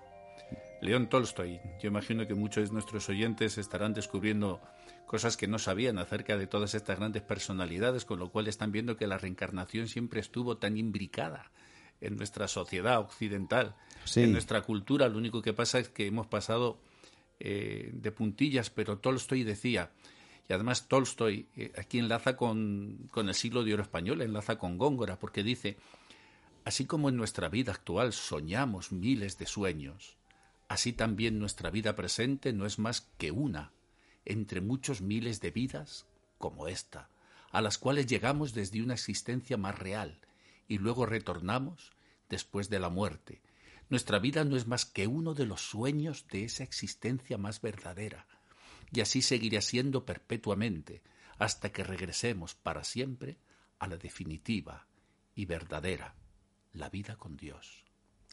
León Tolstoy, yo imagino que muchos de nuestros oyentes estarán descubriendo cosas que no sabían acerca de todas estas grandes personalidades, con lo cual están viendo que la reencarnación siempre estuvo tan imbricada en nuestra sociedad occidental, en nuestra cultura. Lo único que pasa es que hemos pasado eh, de puntillas, pero Tolstoy decía, y además Tolstoy eh, aquí enlaza con, con el siglo de oro español, enlaza con Góngora, porque dice Así como en nuestra vida actual soñamos miles de sueños, así también nuestra vida presente no es más que una entre muchos miles de vidas como esta, a las cuales llegamos desde una existencia más real y luego retornamos después de la muerte. Nuestra vida no es más que uno de los sueños de esa existencia más verdadera, y así seguirá siendo perpetuamente hasta que regresemos para siempre a la definitiva y verdadera la vida con Dios.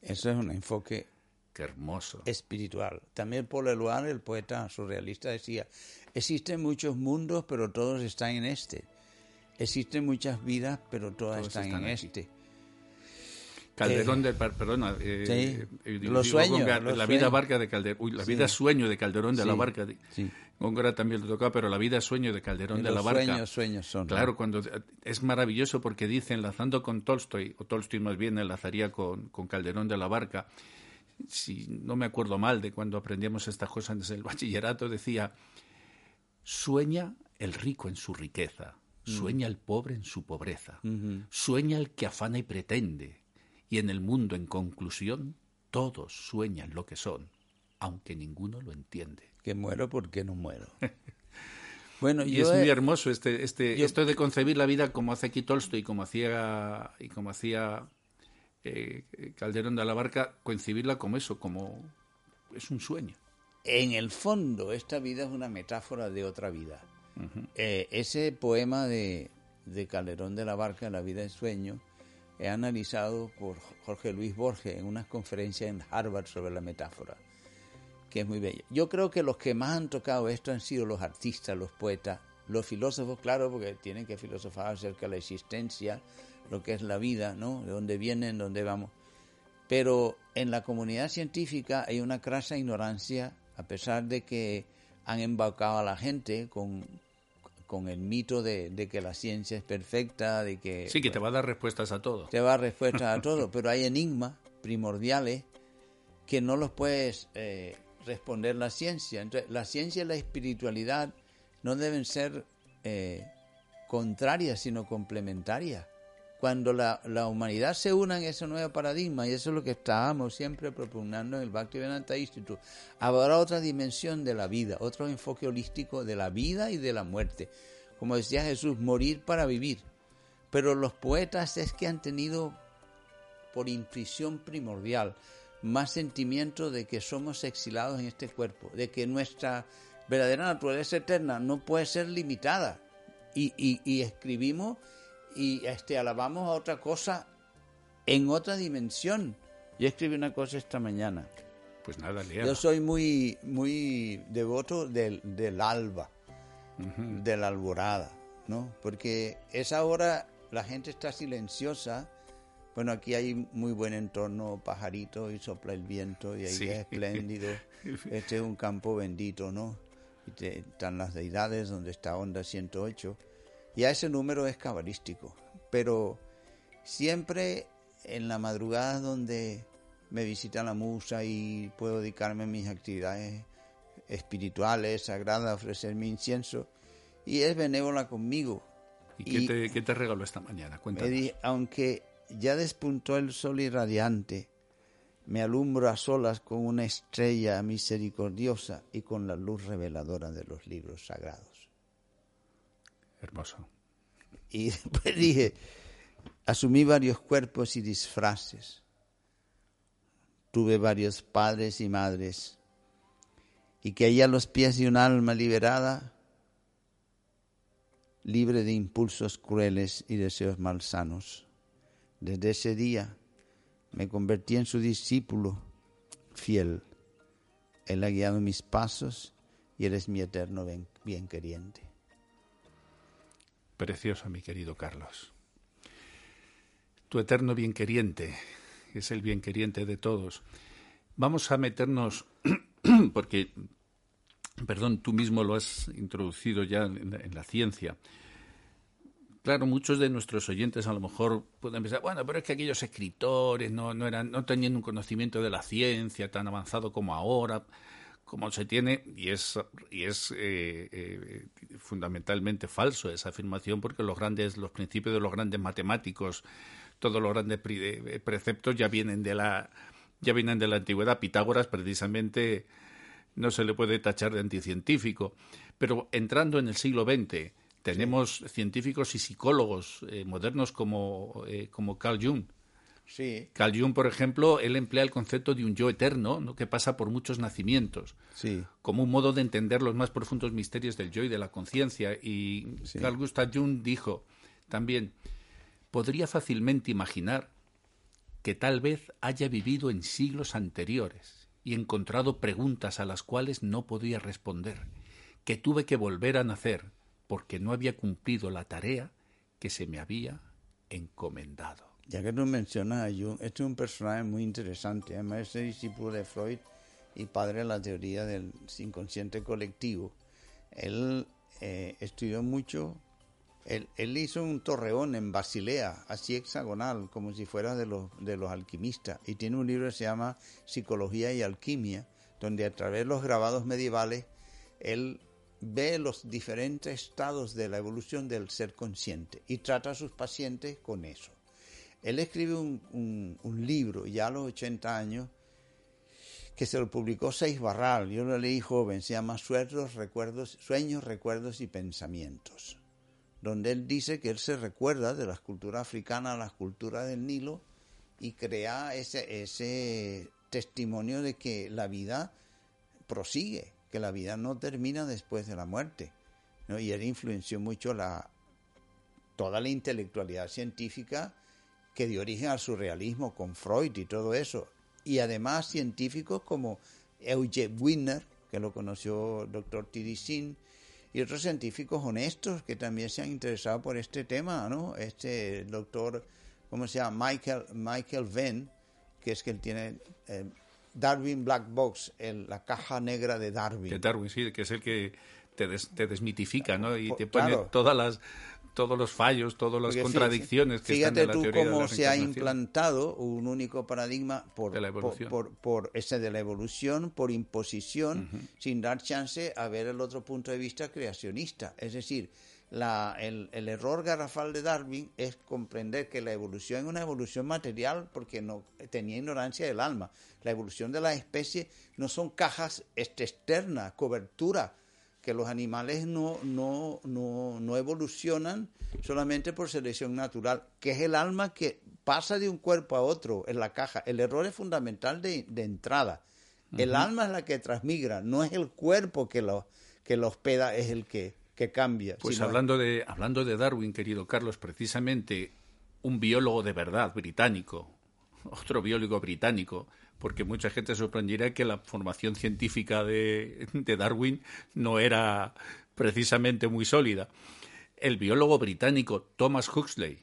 Eso es un enfoque Qué hermoso. espiritual. También Paul Eluard, el poeta surrealista, decía, existen muchos mundos, pero todos están en este. Existen muchas vidas, pero todas están, en este. Calderón eh, de, perdona, eh, eh, los sueños, la vida barca de Calderón, uy, la vida sueño de Calderón de la Barca. Góngora también lo tocaba, pero la vida sueño de Calderón de la Barca. Sueños, sueños son. Claro, cuando es maravilloso porque dice, enlazando con Tolstoy, o Tolstoy más bien enlazaría con, con Calderón de la Barca, si no me acuerdo mal de cuando aprendíamos estas cosas desde el bachillerato, decía, sueña el rico en su riqueza, mm. sueña el pobre en su pobreza, sueña el que afana y pretende, y en el mundo, en conclusión, todos sueñan lo que son, aunque ninguno lo entiende. Que muero porque no muero. bueno, y es muy hermoso este, este, esto de concebir la vida como hace aquí Tolstoy y como hacía, y como hacía eh, Calderón de la Barca, concebirla como eso, como es un sueño. En el fondo, esta vida es una metáfora de otra vida. Eh, ese poema de, de Calderón de la Barca, La vida es sueño, analizado por Jorge Luis Borges en unas conferencias en Harvard sobre la metáfora, que es muy bella. Yo creo que los que más han tocado esto han sido los artistas, los poetas, los filósofos, claro, porque tienen que filosofar acerca de la existencia, lo que es la vida, ¿no? De dónde vienen, dónde vamos. Pero en la comunidad científica hay una crasa ignorancia, a pesar de que han embaucado a la gente con, con el mito de, que la ciencia es perfecta, de que... Sí, que te va a dar respuestas a todo. Te va a dar respuestas a todo, pero hay enigmas primordiales que no los puedes eh, responder la ciencia. Entonces, la ciencia y la espiritualidad no deben ser eh, contrarias, sino complementarias cuando la, humanidad se una en ese nuevo paradigma, y eso es lo que estábamos siempre propugnando en el Bhaktivedanta Institute, habrá otra dimensión de la vida, otro enfoque holístico de la vida y de la muerte. Como decía Jesús, morir para vivir. Pero los poetas es que han tenido por intuición primordial más sentimiento de que somos exilados en este cuerpo, de que nuestra verdadera naturaleza eterna no puede ser limitada. Y, y escribimos y este, alabamos a otra cosa en otra dimensión. Yo escribí una cosa esta mañana. Pues nada, lea. Yo soy muy, muy devoto del, alba, de la alborada, ¿no? Porque esa hora la gente está silenciosa. Bueno, aquí hay muy buen entorno, pajarito y sopla el viento y ahí es espléndido. Este es un campo bendito, ¿no? Y están las deidades donde está Onda 108 ya ese número es cabalístico, pero siempre en la madrugada donde me visita la musa y puedo dedicarme a mis actividades espirituales, sagradas, ofrecer mi incienso, y es benévola conmigo. ¿Y, qué, te, regaló esta mañana? Cuéntanos. aunque ya despuntó el sol irradiante, me alumbro a solas con una estrella misericordiosa y con la luz reveladora de los libros sagrados. Hermoso. Y después dije, asumí varios cuerpos y disfraces. Tuve varios padres y madres. Y que a los pies de un alma liberada, libre de impulsos crueles y deseos malsanos. Desde ese día me convertí en su discípulo fiel. Él ha guiado mis pasos y Él es mi eterno bien queriente. Precioso, mi querido Carlos. Tu eterno bienqueriente es el bienqueriente de todos. Vamos a meternos, porque, perdón, tú mismo lo has introducido ya en, la ciencia. Claro, muchos de nuestros oyentes a lo mejor pueden pensar, bueno, pero es que aquellos escritores no, no, eran, no tenían un conocimiento de la ciencia tan avanzado como ahora como se tiene, y es, y es eh, eh, fundamentalmente falso esa afirmación, porque los grandes, los principios de los grandes matemáticos, todos los grandes eh, preceptos ya vienen de la, ya vienen de la antigüedad. Pitágoras, precisamente, no se le puede tachar de anticientífico. Pero entrando en el siglo XX, tenemos científicos y psicólogos modernos como, como Carl Jung, Sí. Carl Jung, por ejemplo, él emplea el concepto de un yo eterno, ¿no? que pasa por muchos nacimientos, sí. como un modo de entender los más profundos misterios del yo y de la conciencia. Y Carl Gustav Jung dijo también, podría fácilmente imaginar que tal vez haya vivido en siglos anteriores y encontrado preguntas a las cuales no podía responder, que tuve que volver a nacer porque no había cumplido la tarea que se me había encomendado. Ya que tú mencionas a Jung, este es un personaje muy interesante. Además, es discípulo de Freud y padre de la teoría del inconsciente colectivo. Él eh, estudió mucho. Él, él, hizo un torreón en Basilea, así hexagonal, como si fuera de los, de los alquimistas. Y tiene un libro que se llama Psicología y Alquimia, donde a través de los grabados medievales, él ve los diferentes estados de la evolución del ser consciente y trata a sus pacientes con eso. Él escribe un, libro ya a los 80 años que se lo publicó Seis Barral. Yo lo leí joven, se llama Sueños, Recuerdos, Sueños, Recuerdos y Pensamientos, donde él dice que él se recuerda de la cultura africana a la cultura del Nilo y crea ese, testimonio de que la vida prosigue, que la vida no termina después de la muerte. Y él influenció mucho la, toda la intelectualidad científica que dio origen al surrealismo con Freud y todo eso. Y además científicos como Eugene Wiener, que lo conoció el doctor Tidicin, y otros científicos honestos que también se han interesado por este tema, ¿no? Este doctor, ¿cómo se llama? Michael, Michael Venn, que es que él tiene eh, Darwin Black Box, el, la caja negra de Darwin. De Darwin, sí, que es el que te, te desmitifica, ¿no? Y te pone todas las todos los fallos, todas las contradicciones que fíjate están en la tú cómo se ha implantado un único paradigma por, por, por, ese de la evolución, por imposición, sin dar chance a ver el otro punto de vista creacionista. Es decir, la, el, el, error garrafal de Darwin es comprender que la evolución es una evolución material porque no tenía ignorancia del alma. La evolución de la especie no son cajas externas, cobertura que los animales no, no, no, no, evolucionan solamente por selección natural, que es el alma que pasa de un cuerpo a otro en la caja. El error es fundamental de, de entrada. El alma es la que transmigra, no es el cuerpo que lo, que lo hospeda, es el que, que cambia. Pues hablando, de, hablando de Darwin, querido Carlos, precisamente un biólogo de verdad británico, otro biólogo británico, porque mucha gente sorprenderá que la formación científica de, Darwin no era precisamente muy sólida. El biólogo británico Thomas Huxley,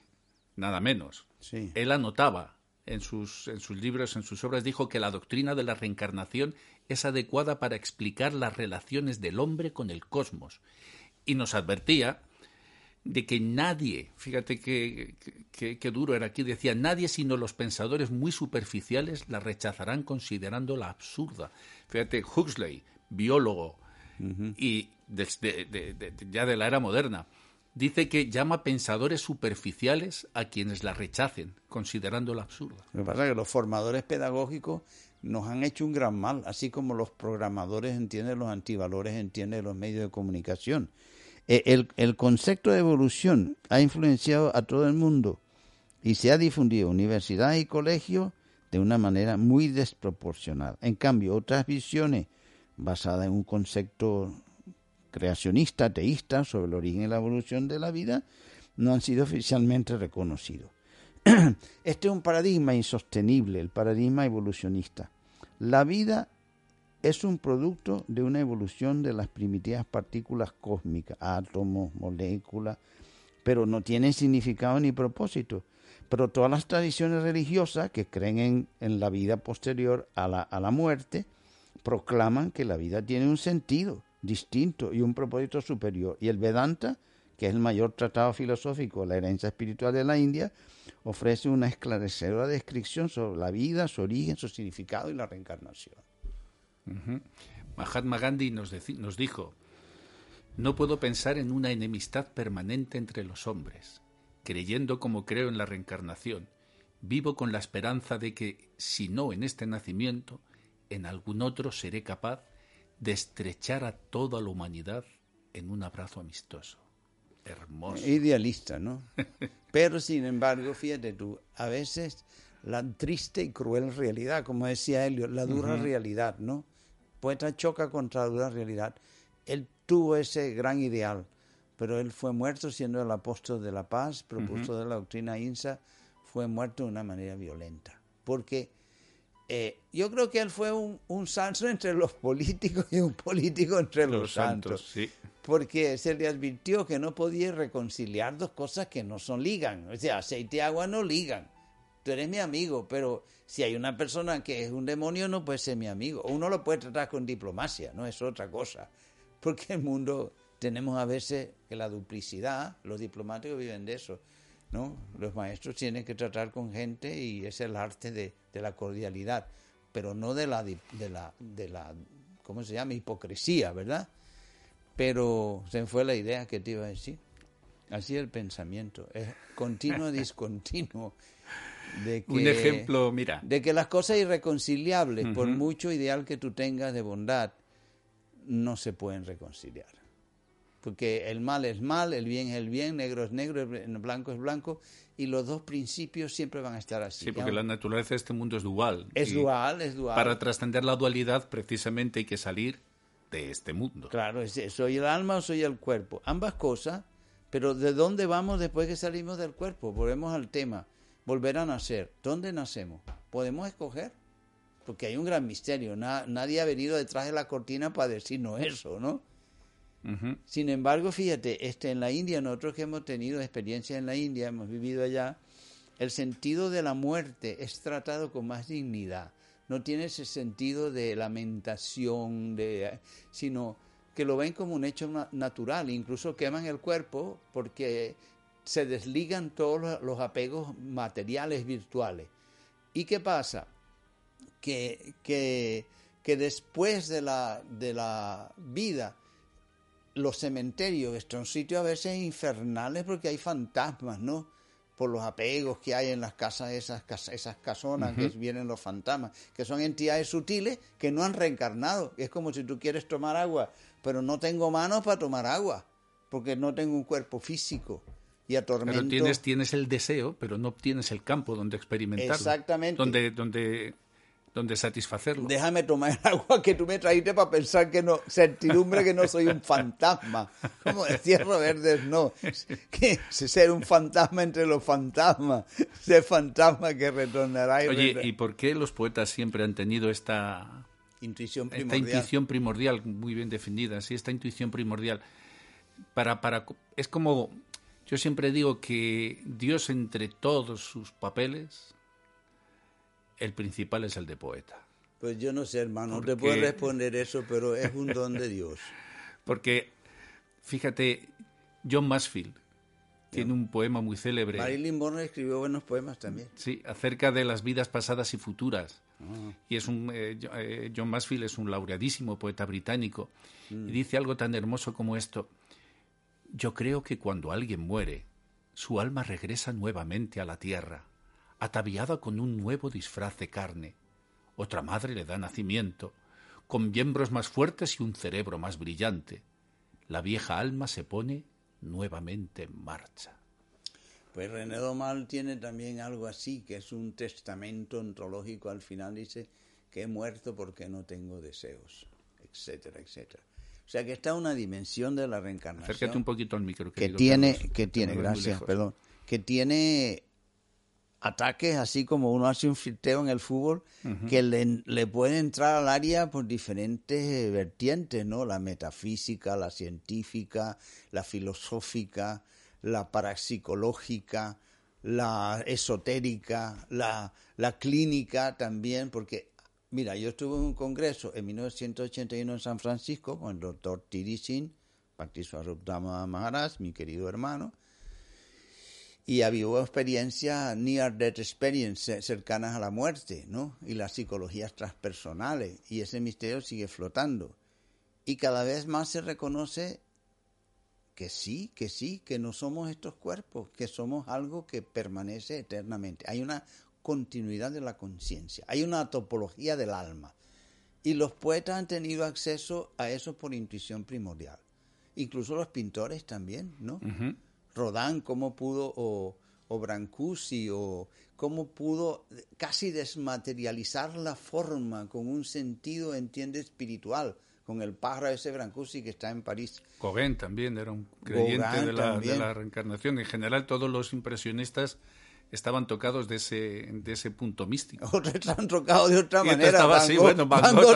nada menos, él anotaba en sus, en sus libros, en sus obras, dijo que la doctrina de la reencarnación es adecuada para explicar las relaciones del hombre con el cosmos y nos advertía de que nadie, fíjate qué que, duro era aquí, decía, nadie sino los pensadores muy superficiales la rechazarán considerándola absurda. Fíjate, Huxley, biólogo, y ya de la era moderna, dice que llama pensadores superficiales a quienes la rechacen, considerándola absurda. Lo que pasa es que los formadores pedagógicos nos han hecho un gran mal, así como los programadores entienden, los antivalores entienden los medios de comunicación. Eh, el, concepto de evolución ha influenciado a todo el mundo y se ha difundido en universidades y colegios de una manera muy desproporcionada. En cambio, otras visiones basadas en un concepto creacionista, teísta, sobre el origen y la evolución de la vida, no han sido oficialmente reconocidos. Este es un paradigma insostenible, el paradigma evolucionista. La vida es un producto de una evolución de las primitivas partículas cósmicas, átomos, moléculas, pero no tiene significado ni propósito. Pero todas las tradiciones religiosas que creen en, la vida posterior a la, a la muerte proclaman que la vida tiene un sentido distinto y un propósito superior. Y el Vedanta, que es el mayor tratado filosófico de la herencia espiritual de la India, ofrece una esclarecedora descripción sobre la vida, su origen, su significado y la reencarnación. Mahatma Gandhi nos, nos dijo, no puedo pensar en una enemistad permanente entre los hombres. Creyendo como creo en la reencarnación, vivo con la esperanza de que, si no en este nacimiento, en algún otro seré capaz de estrechar a toda la humanidad en un abrazo amistoso. Hermoso. Idealista, ¿no? Pero sin embargo, fíjate tú, a veces la triste y cruel realidad, como decía Helio, la dura realidad, ¿no? Poeta choca contra la dura realidad. Él tuvo ese gran ideal, pero él fue muerto siendo el apóstol de la paz, propuso de la doctrina INSA, fue muerto de una manera violenta. Porque eh, yo creo que él fue un, un, santo entre los políticos y un político entre los, santos. Porque se le advirtió que no podía reconciliar dos cosas que no son ligan. O sea, aceite y agua no ligan tú eres mi amigo, pero si hay una persona que es un demonio, no puede ser mi amigo. Uno lo puede tratar con diplomacia, no es otra cosa. Porque el mundo tenemos a veces que la duplicidad, los diplomáticos viven de eso, ¿no? Los maestros tienen que tratar con gente y es el arte de, la cordialidad, pero no de la, de la, de la, ¿cómo se llama? Hipocresía, ¿verdad? Pero se fue la idea que te iba a decir. Así es el pensamiento, es continuo, discontinuo. De que, Un ejemplo, mira. De que las cosas irreconciliables, por mucho ideal que tú tengas de bondad, no se pueden reconciliar. Porque el mal es mal, el bien es el bien, negro es negro, blanco es blanco, y los dos principios siempre van a estar así. Sí, porque la naturaleza de este mundo es dual. Es dual, es dual. Para trascender la dualidad, precisamente hay que salir de este mundo. Claro, es, soy el alma o soy el cuerpo. Ambas cosas, pero ¿de dónde vamos después que salimos del cuerpo? Volvemos al tema. Volver a nacer. ¿Dónde nacemos? ¿Podemos escoger? Porque hay un gran misterio. nadie ha venido detrás de la cortina para decirnos eso, ¿no? Sin embargo, fíjate, este, en la India, nosotros que hemos tenido experiencia en la India, hemos vivido allá, el sentido de la muerte es tratado con más dignidad. No tiene ese sentido de lamentación, de, sino que lo ven como un hecho natural. Incluso queman el cuerpo porque se desligan todos los apegos materiales virtuales. ¿Y qué pasa? Que, que, que después de la, de la vida, los cementerios, son sitios a veces infernales porque hay fantasmas, ¿no? Por los apegos que hay en las casas, esas, esas casonas que vienen los fantasmas, que son entidades sutiles que no han reencarnado. Es como si tú quieres tomar agua, pero no tengo manos para tomar agua, porque no tengo un cuerpo físico. Y atormento. Pero tienes, tienes el deseo, pero no tienes el campo donde experimentarlo. Exactamente. Donde, donde donde satisfacerlo. Déjame tomar el agua que tú me trajiste para pensar que no, certidumbre que no soy un fantasma. Como decía Robert no, que ser un fantasma entre los fantasmas, ser fantasma que retornará. Y Oye, ¿y por qué los poetas siempre han tenido esta intuición primordial? Esta intuición primordial, muy bien definida, sí, esta intuición primordial. Para, para, es como, yo siempre digo que Dios entre todos sus papeles el principal es el de poeta. Pues yo no sé, hermano, no te puedo responder eso, pero es un don de Dios. Porque, fíjate, John Masfield tiene un poema muy célebre. Marilyn Monroe escribió buenos poemas también. Sí, acerca de las vidas pasadas y futuras. Ah. Y es un eh, eh, John Masfield es un laureadísimo poeta británico mm. y dice algo tan hermoso como esto: Yo creo que cuando alguien muere, su alma regresa nuevamente a la tierra ataviada con un nuevo disfraz de carne. Otra madre le da nacimiento, con miembros más fuertes y un cerebro más brillante. La vieja alma se pone nuevamente en marcha. Pues René Domal tiene también algo así, que es un testamento ontológico. Al final dice que he muerto porque no tengo deseos, etcétera, etcétera. O sea que está una dimensión de la reencarnación. Acércate un poquito al micro. Que tiene, que tiene, gracias, perdón, que tiene ataques, así como uno hace un filteo en el fútbol, que le, le, puede entrar al área por diferentes vertientes, ¿no? La metafísica, la científica, la filosófica, la parapsicológica, la esotérica, la, la clínica también, porque, mira, yo estuve en un congreso en 1981 en San Francisco con el doctor Tiri Singh, Maharaj, mi querido hermano, y había experiencias near death experience cercanas a la muerte, ¿no? Y las psicologías transpersonales y ese misterio sigue flotando. Y cada vez más se reconoce que sí, que sí, que no somos estos cuerpos, que somos algo que permanece eternamente. Hay una continuidad de la conciencia, hay una topología del alma. Y los poetas han tenido acceso a eso por intuición primordial. Incluso los pintores también, ¿no? Rodán, cómo pudo, o, o Brancusi, o cómo pudo casi desmaterializar la forma con un sentido, entiende, espiritual, con el pájaro ese Brancusi que está en París. Gauguin también era un creyente de la, de la, reencarnación. En general, todos los impresionistas estaban tocados de ese, de ese punto místico. Otros estaban tocados de otra manera. Estaba así, bueno,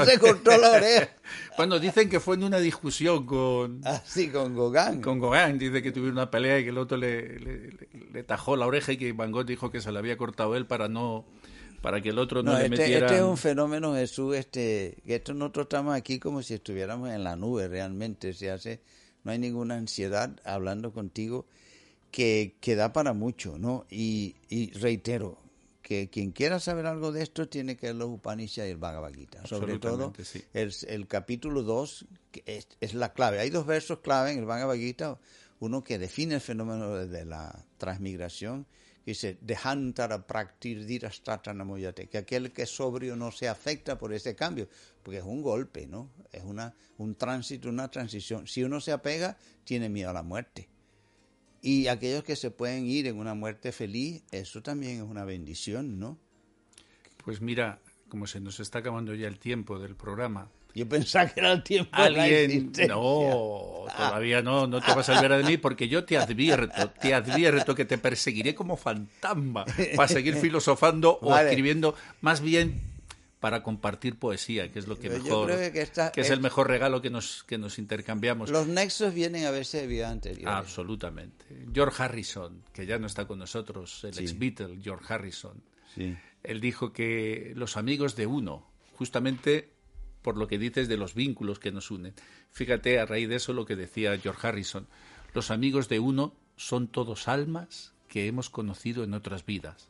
se cortó la oreja. bueno, dicen que fue en una discusión con... Ah, sí, con Gauguin. Con Gauguin, dice que tuvieron una pelea y que el otro le, le, tajó la oreja y que Van Gogh dijo que se la había cortado él para no para que el otro no, le este, metiera... Este es un fenómeno, Jesús, este, que esto nosotros estamos aquí como si estuviéramos en la nube realmente, se hace, no hay ninguna ansiedad hablando contigo que, que da para mucho, ¿no? Y, y, reitero, que quien quiera saber algo de esto tiene que leer los Upanishads y el Bhagavad Gita. Sobre todo, el, el, capítulo 2 es, es, la clave. Hay dos versos clave en el Bhagavad Gita. uno que define el fenómeno de la transmigración, dice, dejantara dirastratanamoyate, que aquel que es sobrio no se afecta por ese cambio, porque es un golpe, ¿no? Es una, un tránsito, una transición. Si uno se apega, tiene miedo a la muerte. Y aquellos que se pueden ir en una muerte feliz, eso también es una bendición, ¿no? Pues mira, como se nos está acabando ya el tiempo del programa. Yo pensaba que era el tiempo ¿Alguien? de la No, todavía no, no te vas a olvidar de mí porque yo te advierto, te advierto que te perseguiré como fantasma para seguir filosofando o escribiendo, más bien para compartir poesía, que es lo que mejor, que, es, el mejor regalo que nos que nos intercambiamos. Los nexos vienen a veces de vida anterior. Absolutamente. George Harrison, que ya no está con nosotros, el ex Beatle George Harrison. Él dijo que los amigos de uno, justamente por lo que dices de los vínculos que nos unen. Fíjate a raíz de eso lo que decía George Harrison. Los amigos de uno son todos almas que hemos conocido en otras vidas.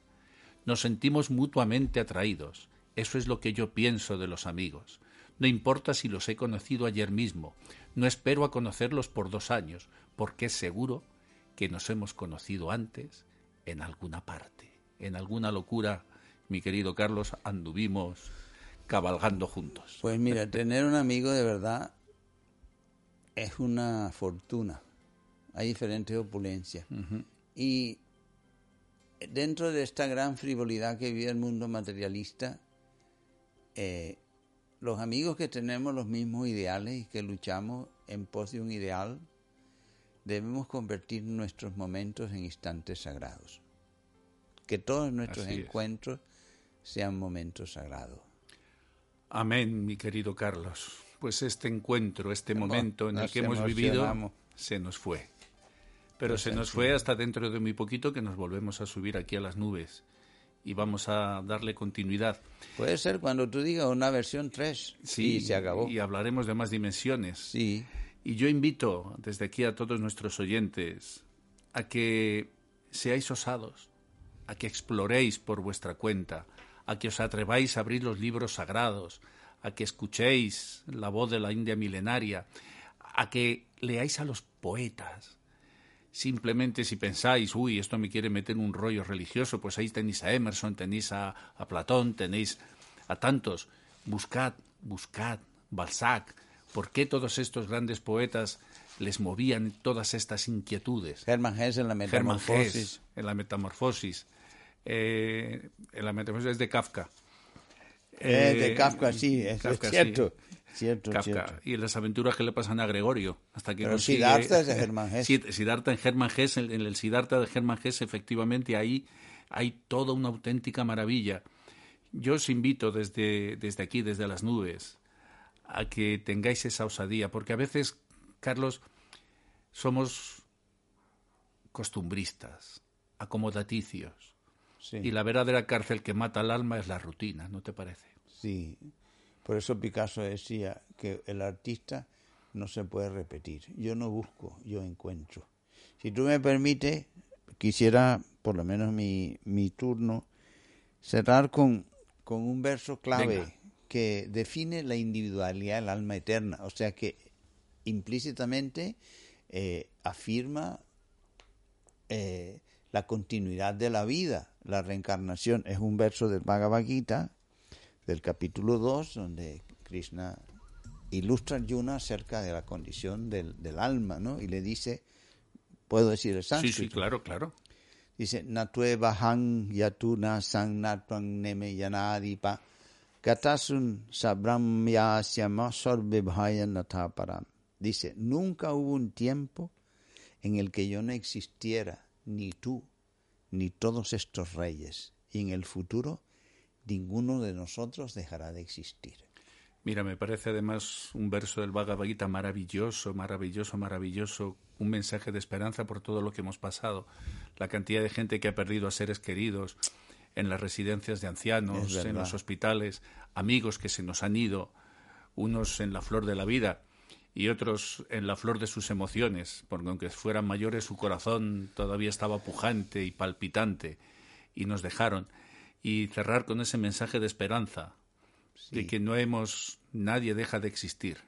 Nos sentimos mutuamente atraídos eso es lo que yo pienso de los amigos. No importa si los he conocido ayer mismo, no espero a conocerlos por dos años, porque es seguro que nos hemos conocido antes en alguna parte. En alguna locura, mi querido Carlos, anduvimos cabalgando juntos. Pues mira, tener un amigo de verdad es una fortuna. Hay diferentes opulencias. Y dentro de esta gran frivolidad que vive el mundo materialista, eh, los amigos que tenemos los mismos ideales y que luchamos en pos de un ideal, debemos convertir nuestros momentos en instantes sagrados. Que todos nuestros encuentros sean momentos sagrados. Amén, mi querido Carlos. Pues este encuentro, este momento en el que hemos vivido, se nos fue. Pero se nos fue hasta dentro de muy poquito que nos volvemos a subir aquí a las nubes y vamos a darle continuidad. Puede ser cuando tú digas una versión 3 sí, y se acabó. Y hablaremos de más dimensiones. Sí. Y yo invito desde aquí a todos nuestros oyentes a que seáis osados, a que exploréis por vuestra cuenta, a que os atreváis a abrir los libros sagrados, a que escuchéis la voz de la India milenaria, a que leáis a los poetas, Simplemente si pensáis, uy, esto me quiere meter un rollo religioso, pues ahí tenéis a Emerson, tenéis a, Platón, tenéis a tantos. Buscad, buscad, Balzac. ¿Por qué todos estos grandes poetas les movían todas estas inquietudes? Hermann Hesse en la metamorfosis. en la metamorfosis. Eh, en la metamorfosis de Kafka. Eh, de Kafka, sí, es cierto. Cierto, y las aventuras que le pasan a Gregorio hasta que Pero Siddhartha es de Germán Hesse. Siddhartha en Germán Hesse, en el Siddhartha de Germán Hesse, efectivamente ahí hay toda una auténtica maravilla. Yo os invito desde, desde aquí, desde las nubes, a que tengáis esa osadía, porque a veces, Carlos, somos costumbristas, acomodaticios. Y la verdadera cárcel que mata al alma es la rutina, ¿no te parece? Sí, por eso Picasso decía que el artista no se puede repetir. Yo no busco, yo encuentro. Si tú me permites, quisiera, por lo menos mi, mi turno, cerrar con, con un verso clave que define la individualidad del alma eterna. O sea que implícitamente eh, afirma eh, la continuidad de la vida, la reencarnación. Es un verso del Bhagavad Gita del capítulo 2, donde Krishna ilustra a Yuna acerca de la condición del, del, alma, ¿no? Y le dice, ¿puedo decir el sánscrito? Sí, sí, claro, claro. Dice, Natue Bahan Yatuna Sang Natwang Neme Yanadipa Katasun Nataparam. Dice, nunca hubo un tiempo en el que yo no existiera, ni tú, ni todos estos reyes, y en el futuro ninguno de nosotros dejará de existir. Mira, me parece además un verso del Bhagavad Gita maravilloso, maravilloso, maravilloso, un mensaje de esperanza por todo lo que hemos pasado, la cantidad de gente que ha perdido a seres queridos en las residencias de ancianos, en los hospitales, amigos que se nos han ido, unos en la flor de la vida y otros en la flor de sus emociones, porque aunque fueran mayores su corazón todavía estaba pujante y palpitante y nos dejaron y cerrar con ese mensaje de esperanza, de que no hemos, nadie deja de existir.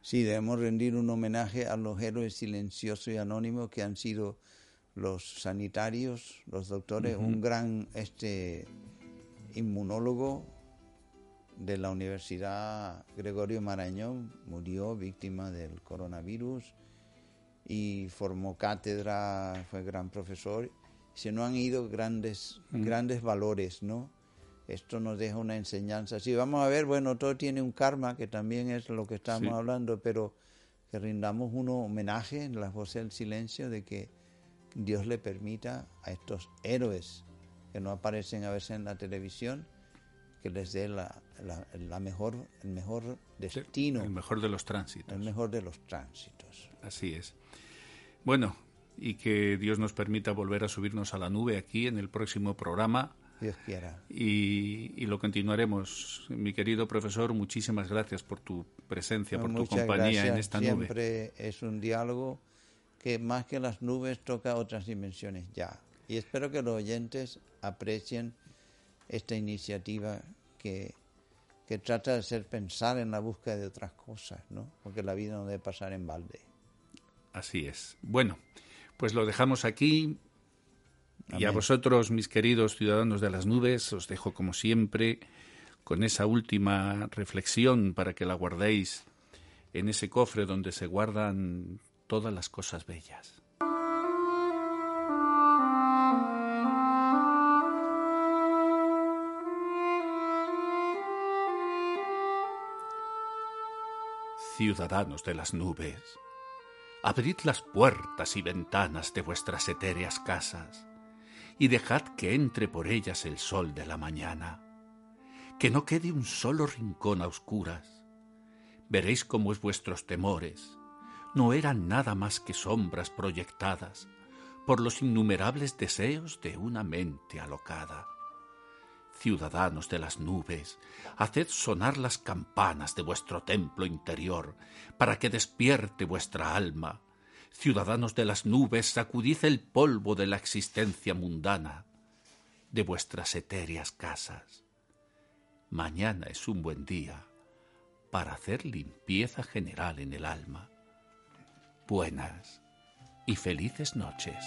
Sí, debemos rendir un homenaje a los héroes silenciosos y anónimos que han sido los sanitarios, los doctores, un gran este inmunólogo de la Universidad Gregorio Marañón murió víctima del coronavirus y formó cátedra, fue gran profesor. Se nos han ido grandes, grandes valores, ¿no? Esto nos deja una enseñanza. Sí, vamos a ver, bueno, todo tiene un karma, que también es lo que estamos hablando, pero que rindamos un homenaje en la voz del silencio de que Dios le permita a estos héroes que no aparecen a veces en la televisión, que les dé la, la, mejor, el mejor destino. El mejor de los tránsitos. El mejor de los tránsitos. Así es. Bueno, y que Dios nos permita volver a subirnos a la nube aquí en el próximo programa. Dios quiera. Y, y lo continuaremos. Mi querido profesor, muchísimas gracias por tu presencia, por tu compañía en esta nube. Siempre es un diálogo que más que las nubes toca otras dimensiones ya. Y espero que los oyentes aprecien esta iniciativa que, que trata de hacer pensar en la búsqueda de otras cosas, ¿no? Porque la vida no debe pasar en balde. Así es. Bueno, pues lo dejamos aquí. Y a vosotros, mis queridos ciudadanos de las nubes, os dejo como siempre con esa última reflexión para que la guardéis en ese cofre donde se guardan todas las cosas bellas. Ciudadanos de las nubes, abrid las puertas y ventanas de vuestras etéreas casas y dejad que entre por ellas el sol de la mañana, que no quede un solo rincón a oscuras. Veréis cómo es vuestros temores no eran nada más que sombras proyectadas por los innumerables deseos de una mente alocada. Ciudadanos de las nubes, haced sonar las campanas de vuestro templo interior para que despierte vuestra alma. Ciudadanos de las nubes, sacudid el polvo de la existencia mundana de vuestras etéreas casas. Mañana es un buen día para hacer limpieza general en el alma buenas y felices noches.